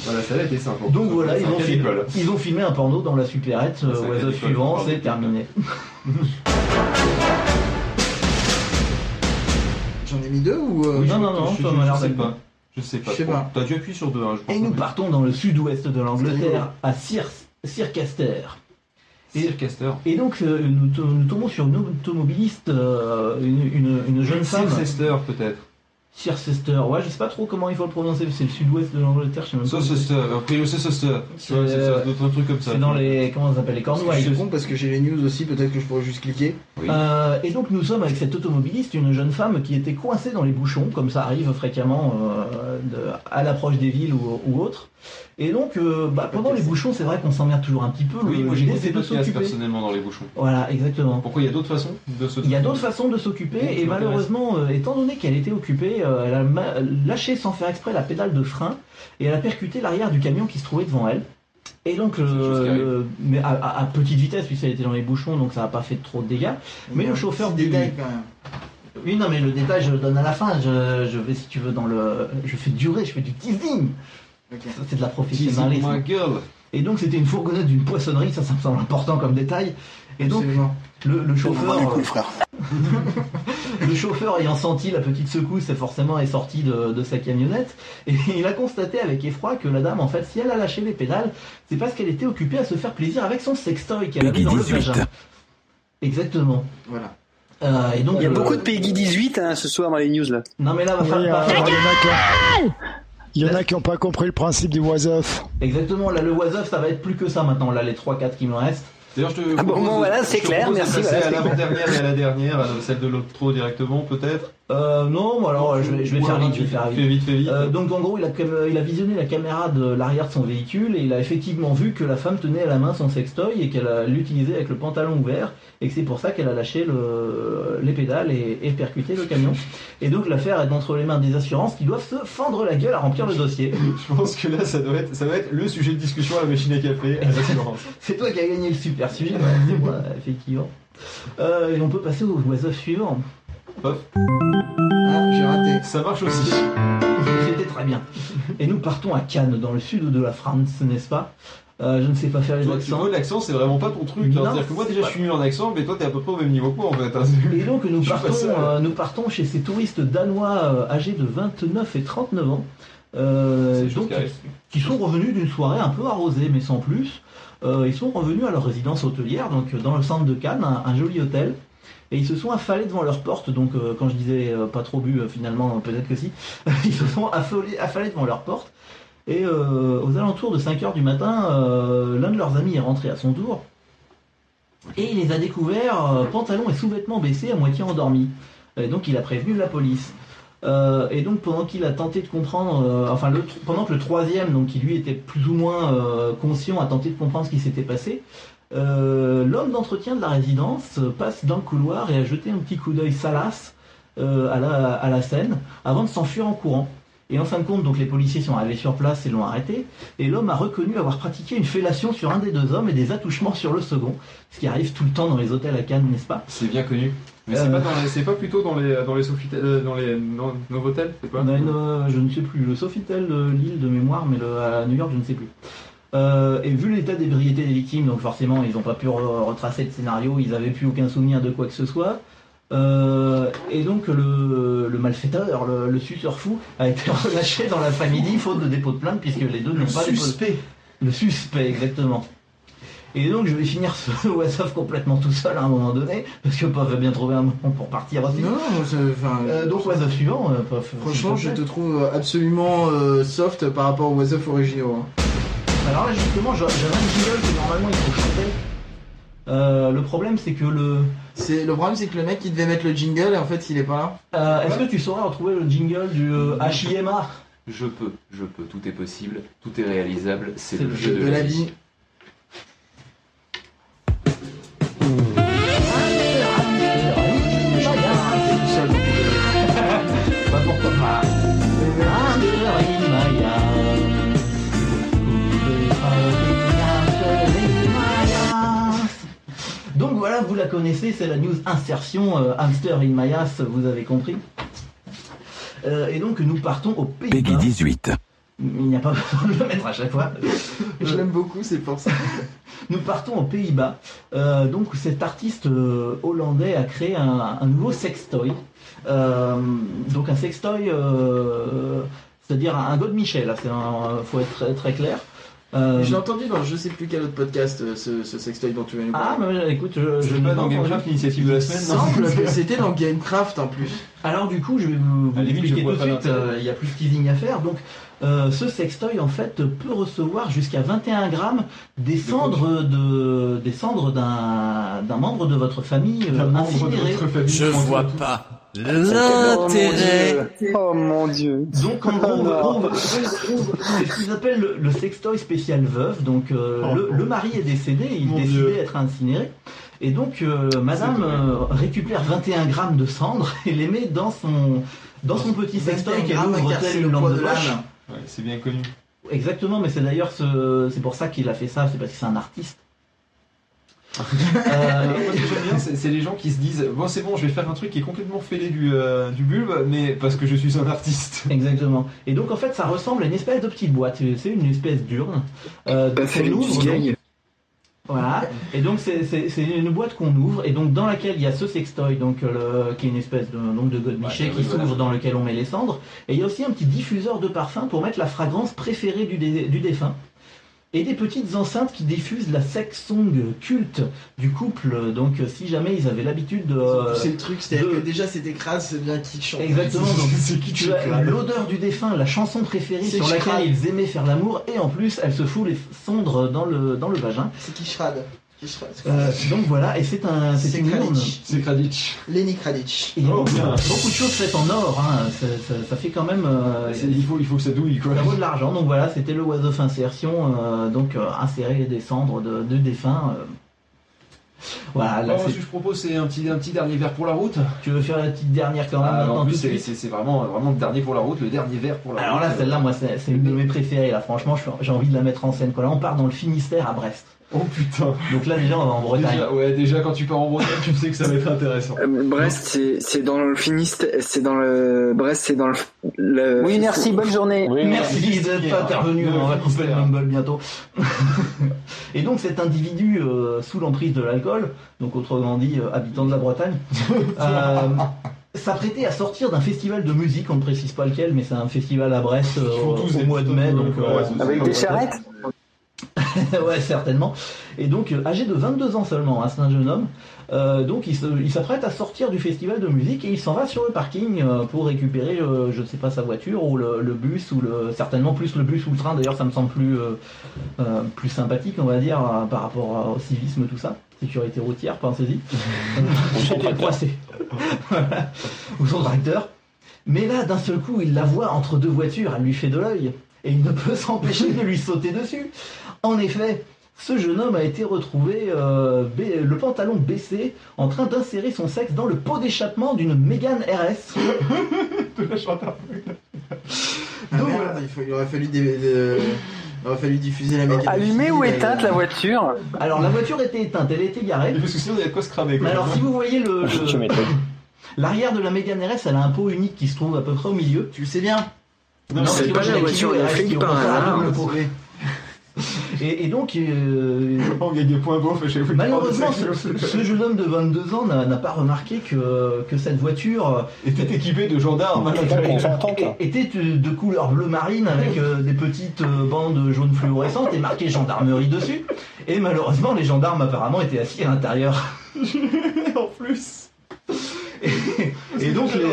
Voilà, ça a été simple. Donc voilà, ils ont, filmé, d'école. ils ont filmé un porno dans la supérette. Euh, oiseau suivant, c'est terminé. J'en ai mis deux ou. euh, Oui, non, non, non, je- ça m'a l'air d'être pas. Je sais pas. Je sais trop. pas. T'as dû appuyer sur deux, hein, je pense. Et nous partons dans le sud-ouest de l'Angleterre, à Cir Circaster. Et- Sircaster. Et donc, euh, nous, to- nous tombons sur une automobiliste, euh, une, une- une jeune femme. Circester, peut-être. Circester, ouais, je sais pas trop comment il faut le prononcer, c'est le sud-ouest de l'Angleterre, je sais même pas. Saucester, après le Saucester. C'est, euh, d'autres trucs comme ça. C'est dans les. Comment ça s'appelle Les Cornouailles. je suis con parce que j'ai les news aussi, peut-être que je pourrais juste cliquer. Oui. Euh, et donc nous sommes avec cette automobiliste, une jeune femme qui était coincée dans les bouchons, comme ça arrive fréquemment euh, de- à l'approche des villes ou, ou autres. Et donc euh, bah, pendant les bouchons, c'est vrai qu'on s'emmerde toujours un petit peu. Oui, Le- moi j'ai l'idée, écouté c'est de podcast s'occuper. personnellement dans les bouchons. Voilà, exactement. Pourquoi il y a d'autres façons de se Il y a d'autres façons de s'occuper et malheureusement, euh, étant donné qu'elle était occupée, euh, elle a lâché sans faire exprès la pédale de frein et elle a percuté l'arrière du camion qui se trouvait devant elle. Et donc, des euh, mais à, à- à petite vitesse puisqu'elle était dans les bouchons, donc ça n'a pas fait trop de dégâts. Mais le chauffeur du- détail quand même. Oui, non, mais le détail, je le donne à la fin. Je, je vais, si tu veux, dans le. Je fais durer, je fais du teasing. Ça, c'est de la professionnalisme. my girl. Et donc, c'était une fourgonnette d'une poissonnerie, ça, ça me semble important comme détail. Et donc, le, chauffeur. frère. Le chauffeur ayant senti la petite secousse, forcément est sorti de, de sa camionnette et il a constaté avec effroi que la dame, en fait, si elle a lâché les pédales, c'est parce qu'elle était occupée à se faire plaisir avec son sextoy qu'elle avait dans le 18. vagin. Exactement. Voilà. Euh, et donc, Il y a euh, beaucoup de Peggy 18 hein, ce soir dans les news là. Non mais là, va Oui, falloir. euh, va falloir- il y en a qui- n'ont pas compris le principe du was-off. Exactement. Là, le was-off, ça va être plus que ça maintenant. Là, les 3-4 qui me restent. D'ailleurs, je te Ah bon, propose- bon, voilà, c'est clair, merci, passer voilà, à l'avant-dernière et à la dernière, à celle de l'autre directement, peut-être. Euh, non, alors je vais, je vais Ou faire vite. Je vais faire Fais vite. vite, fais vite. Euh, donc en gros, il a, il a visionné la caméra de l'arrière de son véhicule et il a effectivement vu que la femme tenait à la main son sextoy et qu'elle a- l'utilisait avec le pantalon ouvert et que c'est pour ça qu'elle a lâché le- les pédales et, et percuté le camion. Et donc l'affaire est entre les mains des assurances qui doivent se fendre la gueule à remplir le dossier. Je pense que là, ça doit être, ça va être le sujet de discussion à la machine à café, à l'assurance. C'est toi qui as gagné le super sujet, ouais, c'est moi, effectivement. Euh, et on peut passer au oiseau suivant. Ah, j'ai raté. Ça marche aussi. C'était très bien. Et nous partons à Cannes, dans le sud de la France, n'est-ce pas? Euh, Je ne sais pas faire les Toi, accents. l'accent, c'est vraiment pas ton truc. hein. Non, C'est-à-dire que moi, déjà, je suis nul en accent, mais toi, t'es à peu près au même niveau que moi, en fait. hein. Et donc nous partons, euh, nous partons chez ces touristes danois euh, âgés de 29 et 39 ans, donc, qui sont revenus d'une soirée un peu arrosée, mais sans plus. Ils sont revenus à leur résidence hôtelière, donc dans le centre de Cannes, un, un joli hôtel. Et ils se sont affalés devant leur porte, donc euh, quand je disais euh, pas trop bu, euh, finalement peut-être que si, ils se sont affalés, devant leur porte. Et aux alentours de 5h du matin, l'un de leurs amis est rentré à son tour. Et il les a découverts, euh, pantalon et sous-vêtements baissés, à moitié endormis. Et donc il a prévenu la police. Et donc pendant qu'il a tenté de comprendre, enfin pendant que le troisième, donc qui lui était plus ou moins conscient, a tenté de comprendre ce qui s'était passé, euh, l'homme d'entretien de la résidence passe dans le couloir et a jeté un petit coup d'œil salace euh, à, la, à la scène avant de s'enfuir en courant. Et en fin de compte, donc les policiers sont arrivés sur place et l'ont arrêté. Et l'homme a reconnu avoir pratiqué une fellation sur un des deux hommes et des attouchements sur le second, ce qui arrive tout le temps dans les hôtels à Cannes, n'est-ce pas? C'est bien connu. Mais Euh. c'est pas, plutôt dans les, dans les, Sofitel- dans les Novotel, c'est pas On a une, je ne sais plus, le Sofitel de Lille de mémoire, mais le, à New York, je ne sais plus. Euh, et vu l'état d'ébriété des victimes, donc forcément, ils n'ont pas pu re- retracer le scénario, ils n'avaient plus aucun souvenir de quoi que ce soit. Euh, et donc le, le malfaiteur, le, le suceur fou, a été relâché dans l'après-midi, faute de dépôt de plainte, puisque les deux n'ont pas suspect. Le suspect, exactement. Et donc je vais finir ce WhatsApp complètement tout seul à un moment donné, parce que Paf va bien trouver un moment pour partir aussi. Non, enfin, Euh, donc WhatsApp suivant, euh, Paf, franchement, je te trouve absolument euh, soft par rapport aux was-of originaux. hein. Alors là, justement, j'avais un jingle que normalement il faut chanter. Euh, le problème, c'est que le. C'est le problème, c'est que le mec il devait mettre le jingle et en fait il est pas là. Euh, Est-ce que tu saurais retrouver le jingle du euh, HIMA Je peux, je peux. Tout est possible, tout est réalisable. C'est le, jeu, de, la vie. vie. Mmh. la connaissez, c'est la news insertion euh, Hamster in my ass, vous avez compris. Euh, et donc nous partons au Pays-Bas. Peggy 18. Il n'y a pas besoin de le mettre à chaque fois. Je l'aime beaucoup, c'est pour ça. Nous partons aux Pays-Bas. Euh, donc cet artiste euh, hollandais a créé un, un nouveau sextoy. Euh, donc un sextoy, euh, c'est-à-dire un, un God Michel. Un, faut être très, très clair. Euh, Je l'ai entendu dans je sais plus quel autre podcast, euh, ce, ce sextoy dont tu viens nous ah, parler. mais écoute, je, je pas dans. Gamecraft l'initiative de la semaine, non c'était dans Gamecraft en plus. Alors du coup, je vais vous, vous expliquer tout de suite. euh, Il y a plus de teasing à faire. Donc, euh, ce sextoy en fait peut recevoir jusqu'à 21 grammes des cendres de des cendres d'un d'un membre de votre famille euh, incinéré. Je vois pas Oh l'intérêt. Oh mon dieu. Donc en gros, on va- c'est ce qu'ils appellent le, le sextoy spécial veuve. Donc euh, Oh. le, le mari est décédé, il décidait d'être incinéré. Et donc euh, madame euh, récupère 21 grammes de cendres et les met dans son dans son petit sextoy qu'elle ouvre telle une lampe de poche. Ouais, c'est bien connu. Exactement, mais c'est d'ailleurs ce, c'est pour ça qu'il a fait ça, c'est parce que c'est un artiste. Euh, moi, ce que j'aime bien, c'est les gens qui se disent Bon, c'est bon, je vais faire un truc qui est complètement fêlé du, euh, du bulbe, mais parce que je suis un artiste. Exactement. Et donc en fait, ça ressemble à une espèce de petite boîte. C'est une espèce d'urne. Euh, qu'on les ouvre, biscailles. donc. Voilà. Et donc c'est- une boîte qu'on ouvre et donc dans laquelle il y a ce sextoy, donc euh, le- qui est une espèce de donc de Ouais, qui s'ouvre dans lequel on met les cendres. Et il y a aussi un petit diffuseur de parfum pour mettre la fragrance préférée du, dé- du défunt. Et des petites enceintes qui diffusent la sex song culte du couple. Donc euh, si jamais ils avaient l'habitude de euh, c'est le truc, c'est-à-dire de- que déjà c'était crade, c'est bien qui chante. Exactement, donc c'est qui tu as l'odeur du défunt, la chanson préférée C'est sur laquelle ils aimaient faire l'amour, et en plus elle se fout les cendres dans le, dans le vagin. C'est qui Shrad Qui Shrad Euh, donc voilà, et c'est un, c'est C'est une urne. C'est Kradich. Lenny. Et a Oh, beaucoup, bien. beaucoup de choses faites en or, hein. ça, ça- ça fait quand même. euh, Il faut, il faut que ça douille, quoi. ça vaut de l'argent, donc voilà, c'était le Was of Insertion, euh, donc euh, insérer des cendres de, de défunts. euh. Voilà, là, Oh, ce que je propose, c'est un petit, un petit dernier verre pour la route. tu veux faire la petite dernière quand même Ah, maintenant en plus, c'est vraiment, vraiment le dernier pour la route, le dernier verre pour la Alors route. là, celle-là, moi, c'est c'est une de mes préférées. Là, franchement, j'ai envie de la mettre en scène. Quoi. Là, on part dans le Finistère à Brest. Oh putain. Donc là, déjà, on va en Bretagne. Déjà, ouais, déjà quand tu pars en Bretagne, tu sais que ça va être intéressant. Euh, Brest, c'est c'est dans le Finistère, c'est dans le Brest, c'est dans le. le- Oui, merci, bonne journée. Oui, Merci d'être intervenu. On va couper le mumble bientôt. Et donc, cet individu euh, sous l'emprise de l'alcool, donc autrement dit, euh, habitant de la Bretagne, euh, s'apprêtait à sortir d'un festival de musique. On ne précise pas lequel, mais c'est un festival à Brest euh, au mois de mai. Donc, euh, Avec des charrettes? ouais, certainement. Et donc, euh, âgé de 22 ans seulement, hein, c'est un jeune homme. Euh, donc, il s'apprête à sortir du festival de musique et il s'en va sur le parking euh, pour récupérer, euh, je ne sais pas, sa voiture ou le, le bus ou le, certainement plus le bus ou le train. D'ailleurs, ça me semble plus, plus sympathique, on va dire, par rapport au civisme, tout ça. Sécurité routière, pensez-y. J'étais coincé. Voilà. ou son tracteur. Mais là, d'un seul coup, il la voit entre deux voitures, elle lui fait de l'œil, et il ne peut s'empêcher de lui sauter dessus. En effet, ce jeune homme a été retrouvé euh, le pantalon baissé, en train d'insérer son sexe dans le pot d'échappement d'une Mégane RS. Ah, merde, il, faut- il aurait fallu des- des- il aurait fallu diffuser la mécanique. Allumée ou éteinte la voiture Alors la voiture était éteinte, elle était garée. Parce que sinon, il y a de quoi se cramer. Mais Quoi. alors si vous voyez le, m'étonne. l'arrière de la Mégane RS, elle a un pot unique qui se trouve à peu près au milieu. Tu le sais bien. Non, c'est pas la voiture de flic qui par reprend hasard, le pot. Et, et donc, euh, On gagne des points beaux, chez vous. malheureusement, ce, jeune homme de 22 ans n'a pas remarqué que, que cette voiture était équipé de gendarmes. euh, était de de couleur bleu marine avec euh, des petites euh, bandes jaunes fluorescentes et marqué gendarmerie dessus. Et malheureusement, les gendarmes apparemment étaient assis à l'intérieur. en plus. Et, et donc, les...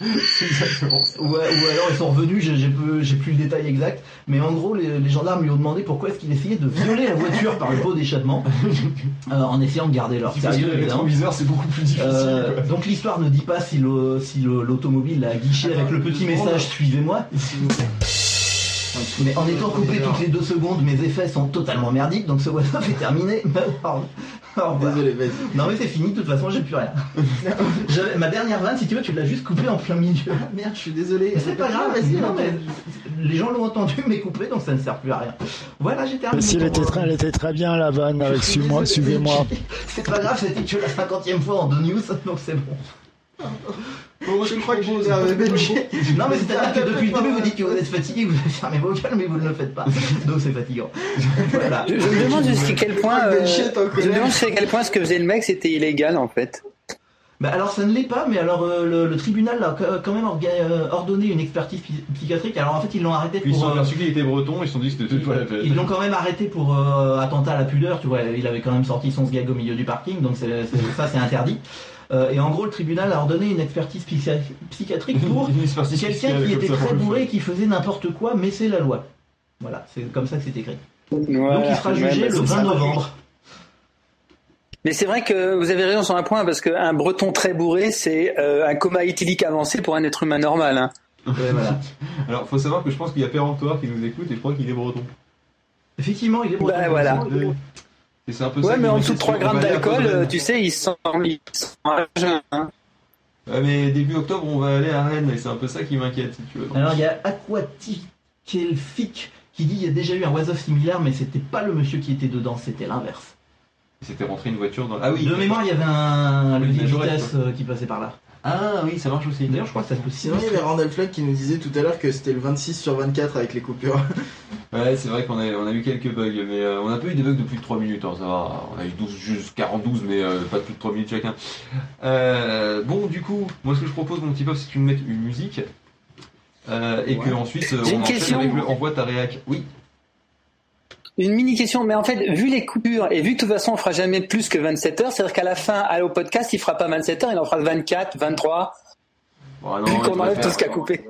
C'est exactement ça. Ouais, ou alors ils sont revenus, j'ai plus le détail exact, mais en gros les, les gendarmes lui ont demandé pourquoi est-ce qu'il essayait de violer la voiture par le pot d'échappement, euh, en essayant de garder leur sérieux rétroviseurs, c'est beaucoup plus difficile. Euh, donc l'histoire ne dit pas si le- si le- l'automobile a guiché avec le petit message suivez-moi, mais en étant coupé toutes les deux secondes, mes effets sont totalement merdiques, donc ce WhatsApp est terminé. Au revoir. Désolé, vas-y. Non mais c'est fini, de toute façon j'ai plus rien. J'avais- ma dernière vanne, si tu veux, tu l'as juste coupée en plein milieu. Merde, je suis désolé. Mais c'est pas grave, vas-y, non, vas-y. mais les gens l'ont entendu mais coupé donc ça ne sert plus à rien. Voilà, j'ai terminé. Si elle était, très, elle était très bien la vanne avec Je suis suis-moi, désolé, suivez-moi. C'est pas grave, c'était que la cinquantième fois en deux news, donc c'est bon. Je crois que j'ai énervé Benji. Non mais c'est-à-dire que depuis le début vous dites que vous êtes fatigué, vous avez fermé vos gueules, mais vous ne le faites pas. Donc c'est fatigant. Voilà. Je, je me demande jusqu'à quel point. Euh, je me demande jusqu'à quel point ce que faisait le mec c'était illégal en fait. Bah alors ça ne l'est pas, mais alors euh, le, le tribunal a quand- même euh, ordonné une expertise psy- psychiatrique. Alors en fait ils l'ont arrêté Puis ils sont pour... euh, qu'il était breton, ils se sont dit que c'était peut-être pas la peine. Ils l'ont quand même arrêté pour euh, attentat à la pudeur, tu vois, il avait quand même sorti son sgag au milieu du parking, donc ça c'est interdit. Euh, et en gros le tribunal a ordonné une expertise psychi- psychiatrique pour quelqu'un qui était très bourré et qui faisait n'importe quoi, mais c'est la loi. Voilà, c'est comme ça que c'est écrit. Donc il sera jugé le c'est 20 ça. novembre. Mais c'est vrai que vous avez raison sur un point parce qu'un breton très bourré c'est euh, un coma éthylique avancé pour un être humain normal. Hein. Ouais, voilà. Alors, faut savoir que je pense qu'il y a Péremptoire qui nous écoute et je crois qu'il est breton. Effectivement, il est breton. Bah, voilà. Et c'est un peu ça Ouais, mais en dessous de fait 3 sur- grammes d'alcool, tu sais, ils sont, ils sont à jeun, hein. Ouais, mais début octobre, on va aller à Rennes et c'est un peu ça qui m'inquiète, si tu veux. Alors il y a Aquatikelfic qui dit il y a déjà eu un was-of similaire, mais c'était pas le monsieur qui était dedans, c'était l'inverse. C'était rentré une voiture dans. Ah oui. de mémoire, il y avait un levier vitesse euh, qui passait par là. Ah oui, ça marche aussi. D'ailleurs, je crois que ça peut Sinon, il y avait Randall Flagg qui nous disait tout à l'heure que c'était le 26 sur 24 avec les coupures. Ouais, c'est vrai qu'on a, on a eu quelques bugs, mais euh, on a pas eu des bugs de plus de 3 minutes, hein, ça va. On a eu 12, juste 42, mais euh, pas de plus de 3 minutes chacun. Euh, bon, du coup, moi ce que je propose, mon petit pop, c'est que tu me mettes une musique. euh, et Ouais. que ensuite euh, on une enchaîne question. avec le envoie ta réac. Oui. Une mini question, mais en fait, vu les coupures et vu que de toute façon on fera jamais plus que 27 heures, c'est-à-dire qu'à la fin, à- au podcast, il fera pas 27 heures, il en fera 24, 23, Bon, non, vu il qu'on enlève faire- tout ce qu'il a coupé.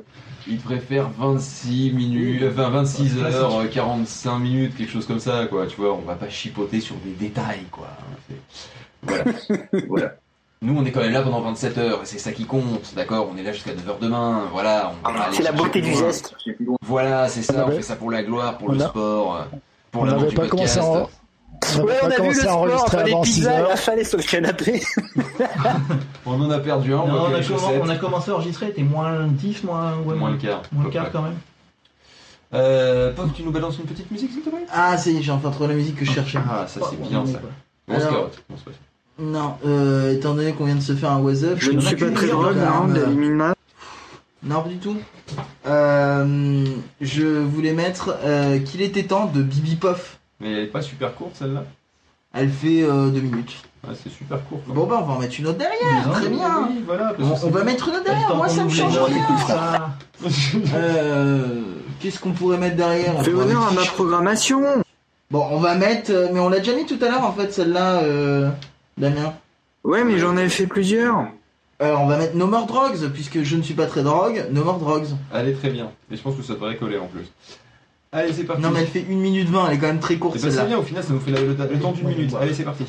Il devrait faire 26 minutes, euh, enfin 26 heures, euh, 45 minutes, quelque chose comme ça, quoi. Tu vois, on va pas chipoter sur des détails, quoi. Voilà. voilà. Nous, on est quand même là pendant 27 heures, et c'est ça qui compte, d'accord? On est là jusqu'à 9h demain, voilà. on aller C'est la beauté du geste. Voilà, c'est ça, On on fait ça pour la gloire, pour on le a- sport, pour On n'avait pas commencé en- on Ouais, on a vu le sport, enregistrer enfin les avant 6 pizzas et heures. la chalet sur le canapé. On en a perdu un, on Non, on, a chaussettes. on a commencé à enregistrer, était moins 10, moins, ouais, Moins le quart. Moins le quart quand même. Euh, Pop, tu nous balances une petite musique, s'il te plaît? Ah, c'est j'ai enfin trouvé la musique que je cherchais. Ah, ça c'est bien ça. On se Alors- carotte. on se passe. Non, euh, étant donné qu'on vient de se faire un was up, Je ne suis pas très drogue, non, d'éliminer. Non, pas du tout. Euh, je voulais mettre euh, qu'il était temps de Bibi Poff. Mais elle est pas super courte celle-là Elle fait euh, deux minutes. Ouais, c'est super court. Bon bah on va en mettre une autre derrière, Non, très oui, bien. oui, voilà, on, va mettre une autre derrière, moi ça me change rien. tout ça. Euh, Qu'est-ce qu'on pourrait mettre derrière On Fais honneur à ma programmation. Bon, on va mettre, euh, mais on l'a déjà mis tout à l'heure en fait celle-là, euh, Damien. Ouais, mais j'en ai fait plusieurs. Alors on va mettre No More Drugs puisque je ne suis pas très drogue. No More Drugs. Est très bien. Et je pense que ça devrait coller en plus. Allez, c'est parti. Non mais elle fait 1 minute 20, elle est quand même très courte c'est bien, au final, ça nous fait la- le, le temps d'une minute. Allez, c'est parti.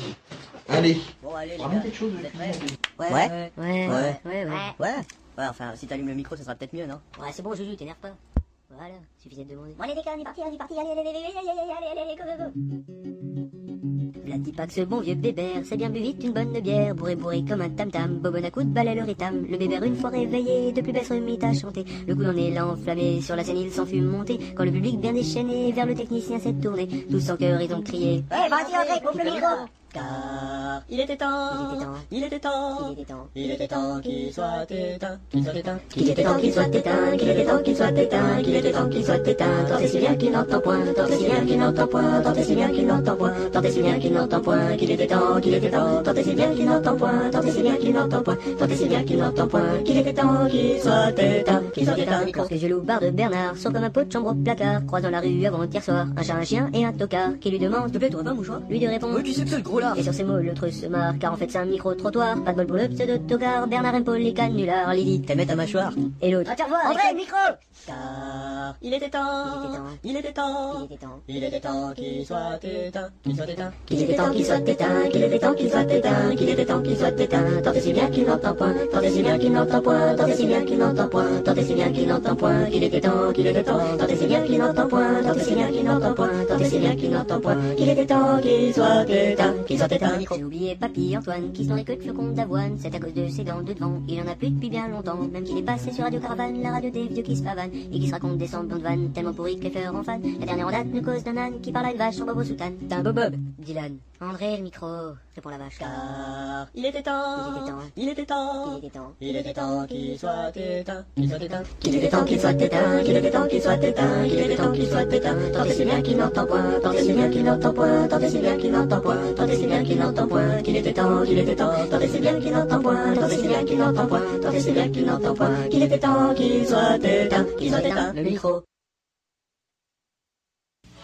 Allez. Bon, allez, les quelque chose. Ouais, Ouais. ouais, ouais, ouais, ouais. Ouais. Ouais, enfin, si t'allumes le micro, ça sera peut-être mieux, non? Ouais, c'est bon, Juju, t'énerve pas. Voilà, suffisait de demander. Bon, allez, les gars, on est parti, on est parti, allez, allez, allez, allez, allez, allez, allez, allez, go, go, go. Vladi pas que ce bon vieux bébert, c'est bien bu vite une bonne bière, bourré bourré comme un tam-tam, bobonne à coups de balai le rythme. Le bébert une fois réveillé, de plus belle se à chanter. Le coup en est enflammé, sur la scène il s'en fut monté. Quand le public bien déchaîné, vers le technicien s'est tourné. Tous en cœur ils ont crié. Ouais, vas-y, le Car Il était temps, il était temps, il était temps, il était temps qu'il soit éteint, qu'il soit éteint, qu'il était temps qu'il soit éteint, qu'il était temps qu'il soit éteint, qu'il était temps qu'il soit éteint. Tant et si bien qu'il n'entend point, tant et si bien qu'il n'entend point, tant et si bien qu'il n'entend point, tant et si bien qu'il n'entend point, qu'il était temps, qu'il était temps, tant et si bien qu'il n'entend point, tant et si bien qu'il n'entend point, tant et si bien qu'il n'entend point, qu'il était temps qu'il soit éteint, qu'il soit éteint. Lorsque je bar de Bernard sort comme un pot de chambre au placard, croise dans la rue avant-hier soir, un chat, un chien et un tocard, qui lui demande, te plaît, pas un mouchoir? Lui de répondre, Oui, qui c'est que c'est le gros et sur ces mots, l'autre se marre, car en fait c'est un micro-trottoir. Pas de bol pour le pseudo-tocard, Bernard Paul les canulars, Lydie, T'aimais ta mâchoire et l'autre. Ah, tiens, revoir, André, le micro Car Il était temps, il était temps, il était temps, qu'il soit éteint, qu'il soit éteint, qu'il était temps qu'il soit éteint, qu'il était temps qu'il soit éteint, qu'il était temps qu'il soit éteint. Tant et si bien qu'il n'entend point, tant et si bien qu'il n'entend point, tant et si bien qu'il n'entend point, tant et si bien qu'il n'entend point, qu'il était temps, qu'il était temps, tant et si bien qu'il n'entend point, tant et si bien qu'il n'entend point, tant et si bien qu'il n'entend point, qu'il était temps qu'il soit éteint, qu'il soit éteint. J'ai oublié Papy Antoine qui se nourrit que de flocons d'avoine. C'est à cause de ses dents de devant, il en a plus depuis bien longtemps. Même qu'il est passé sur Radio Caravane, la radio des vieux qui se pavanent et qui se racontent des semblants de vannes tellement pourris que les fleurs en fan. La dernière en date nous cause d'un âne qui parle à une vache en bobo soutane. T'es un bobob, Dylan. André, le micro, répond la vache. Car il était temps, il était temps, il était temps, il était temps, qu'il soit éteint, qu'il soit éteint, qu'il était temps qu'il soit éteint, qu'il était temps qu'il soit éteint, qu'il était temps qu'il soit éteint. Tant et si bien qu'il n'entend point, tant et si bien qu'il n'entend point, tant et si bien qu'il n'entend point, tant et si bien qu'il n'entend point, qu'il était temps, qu'il était temps, tant et si bien qu'il n'entend point, tant et si bien qu'il n'entend point, tant et si bien qu'il n'entend point, qu'il était temps qu'il soit éteint, qu'il soit éteint, le micro.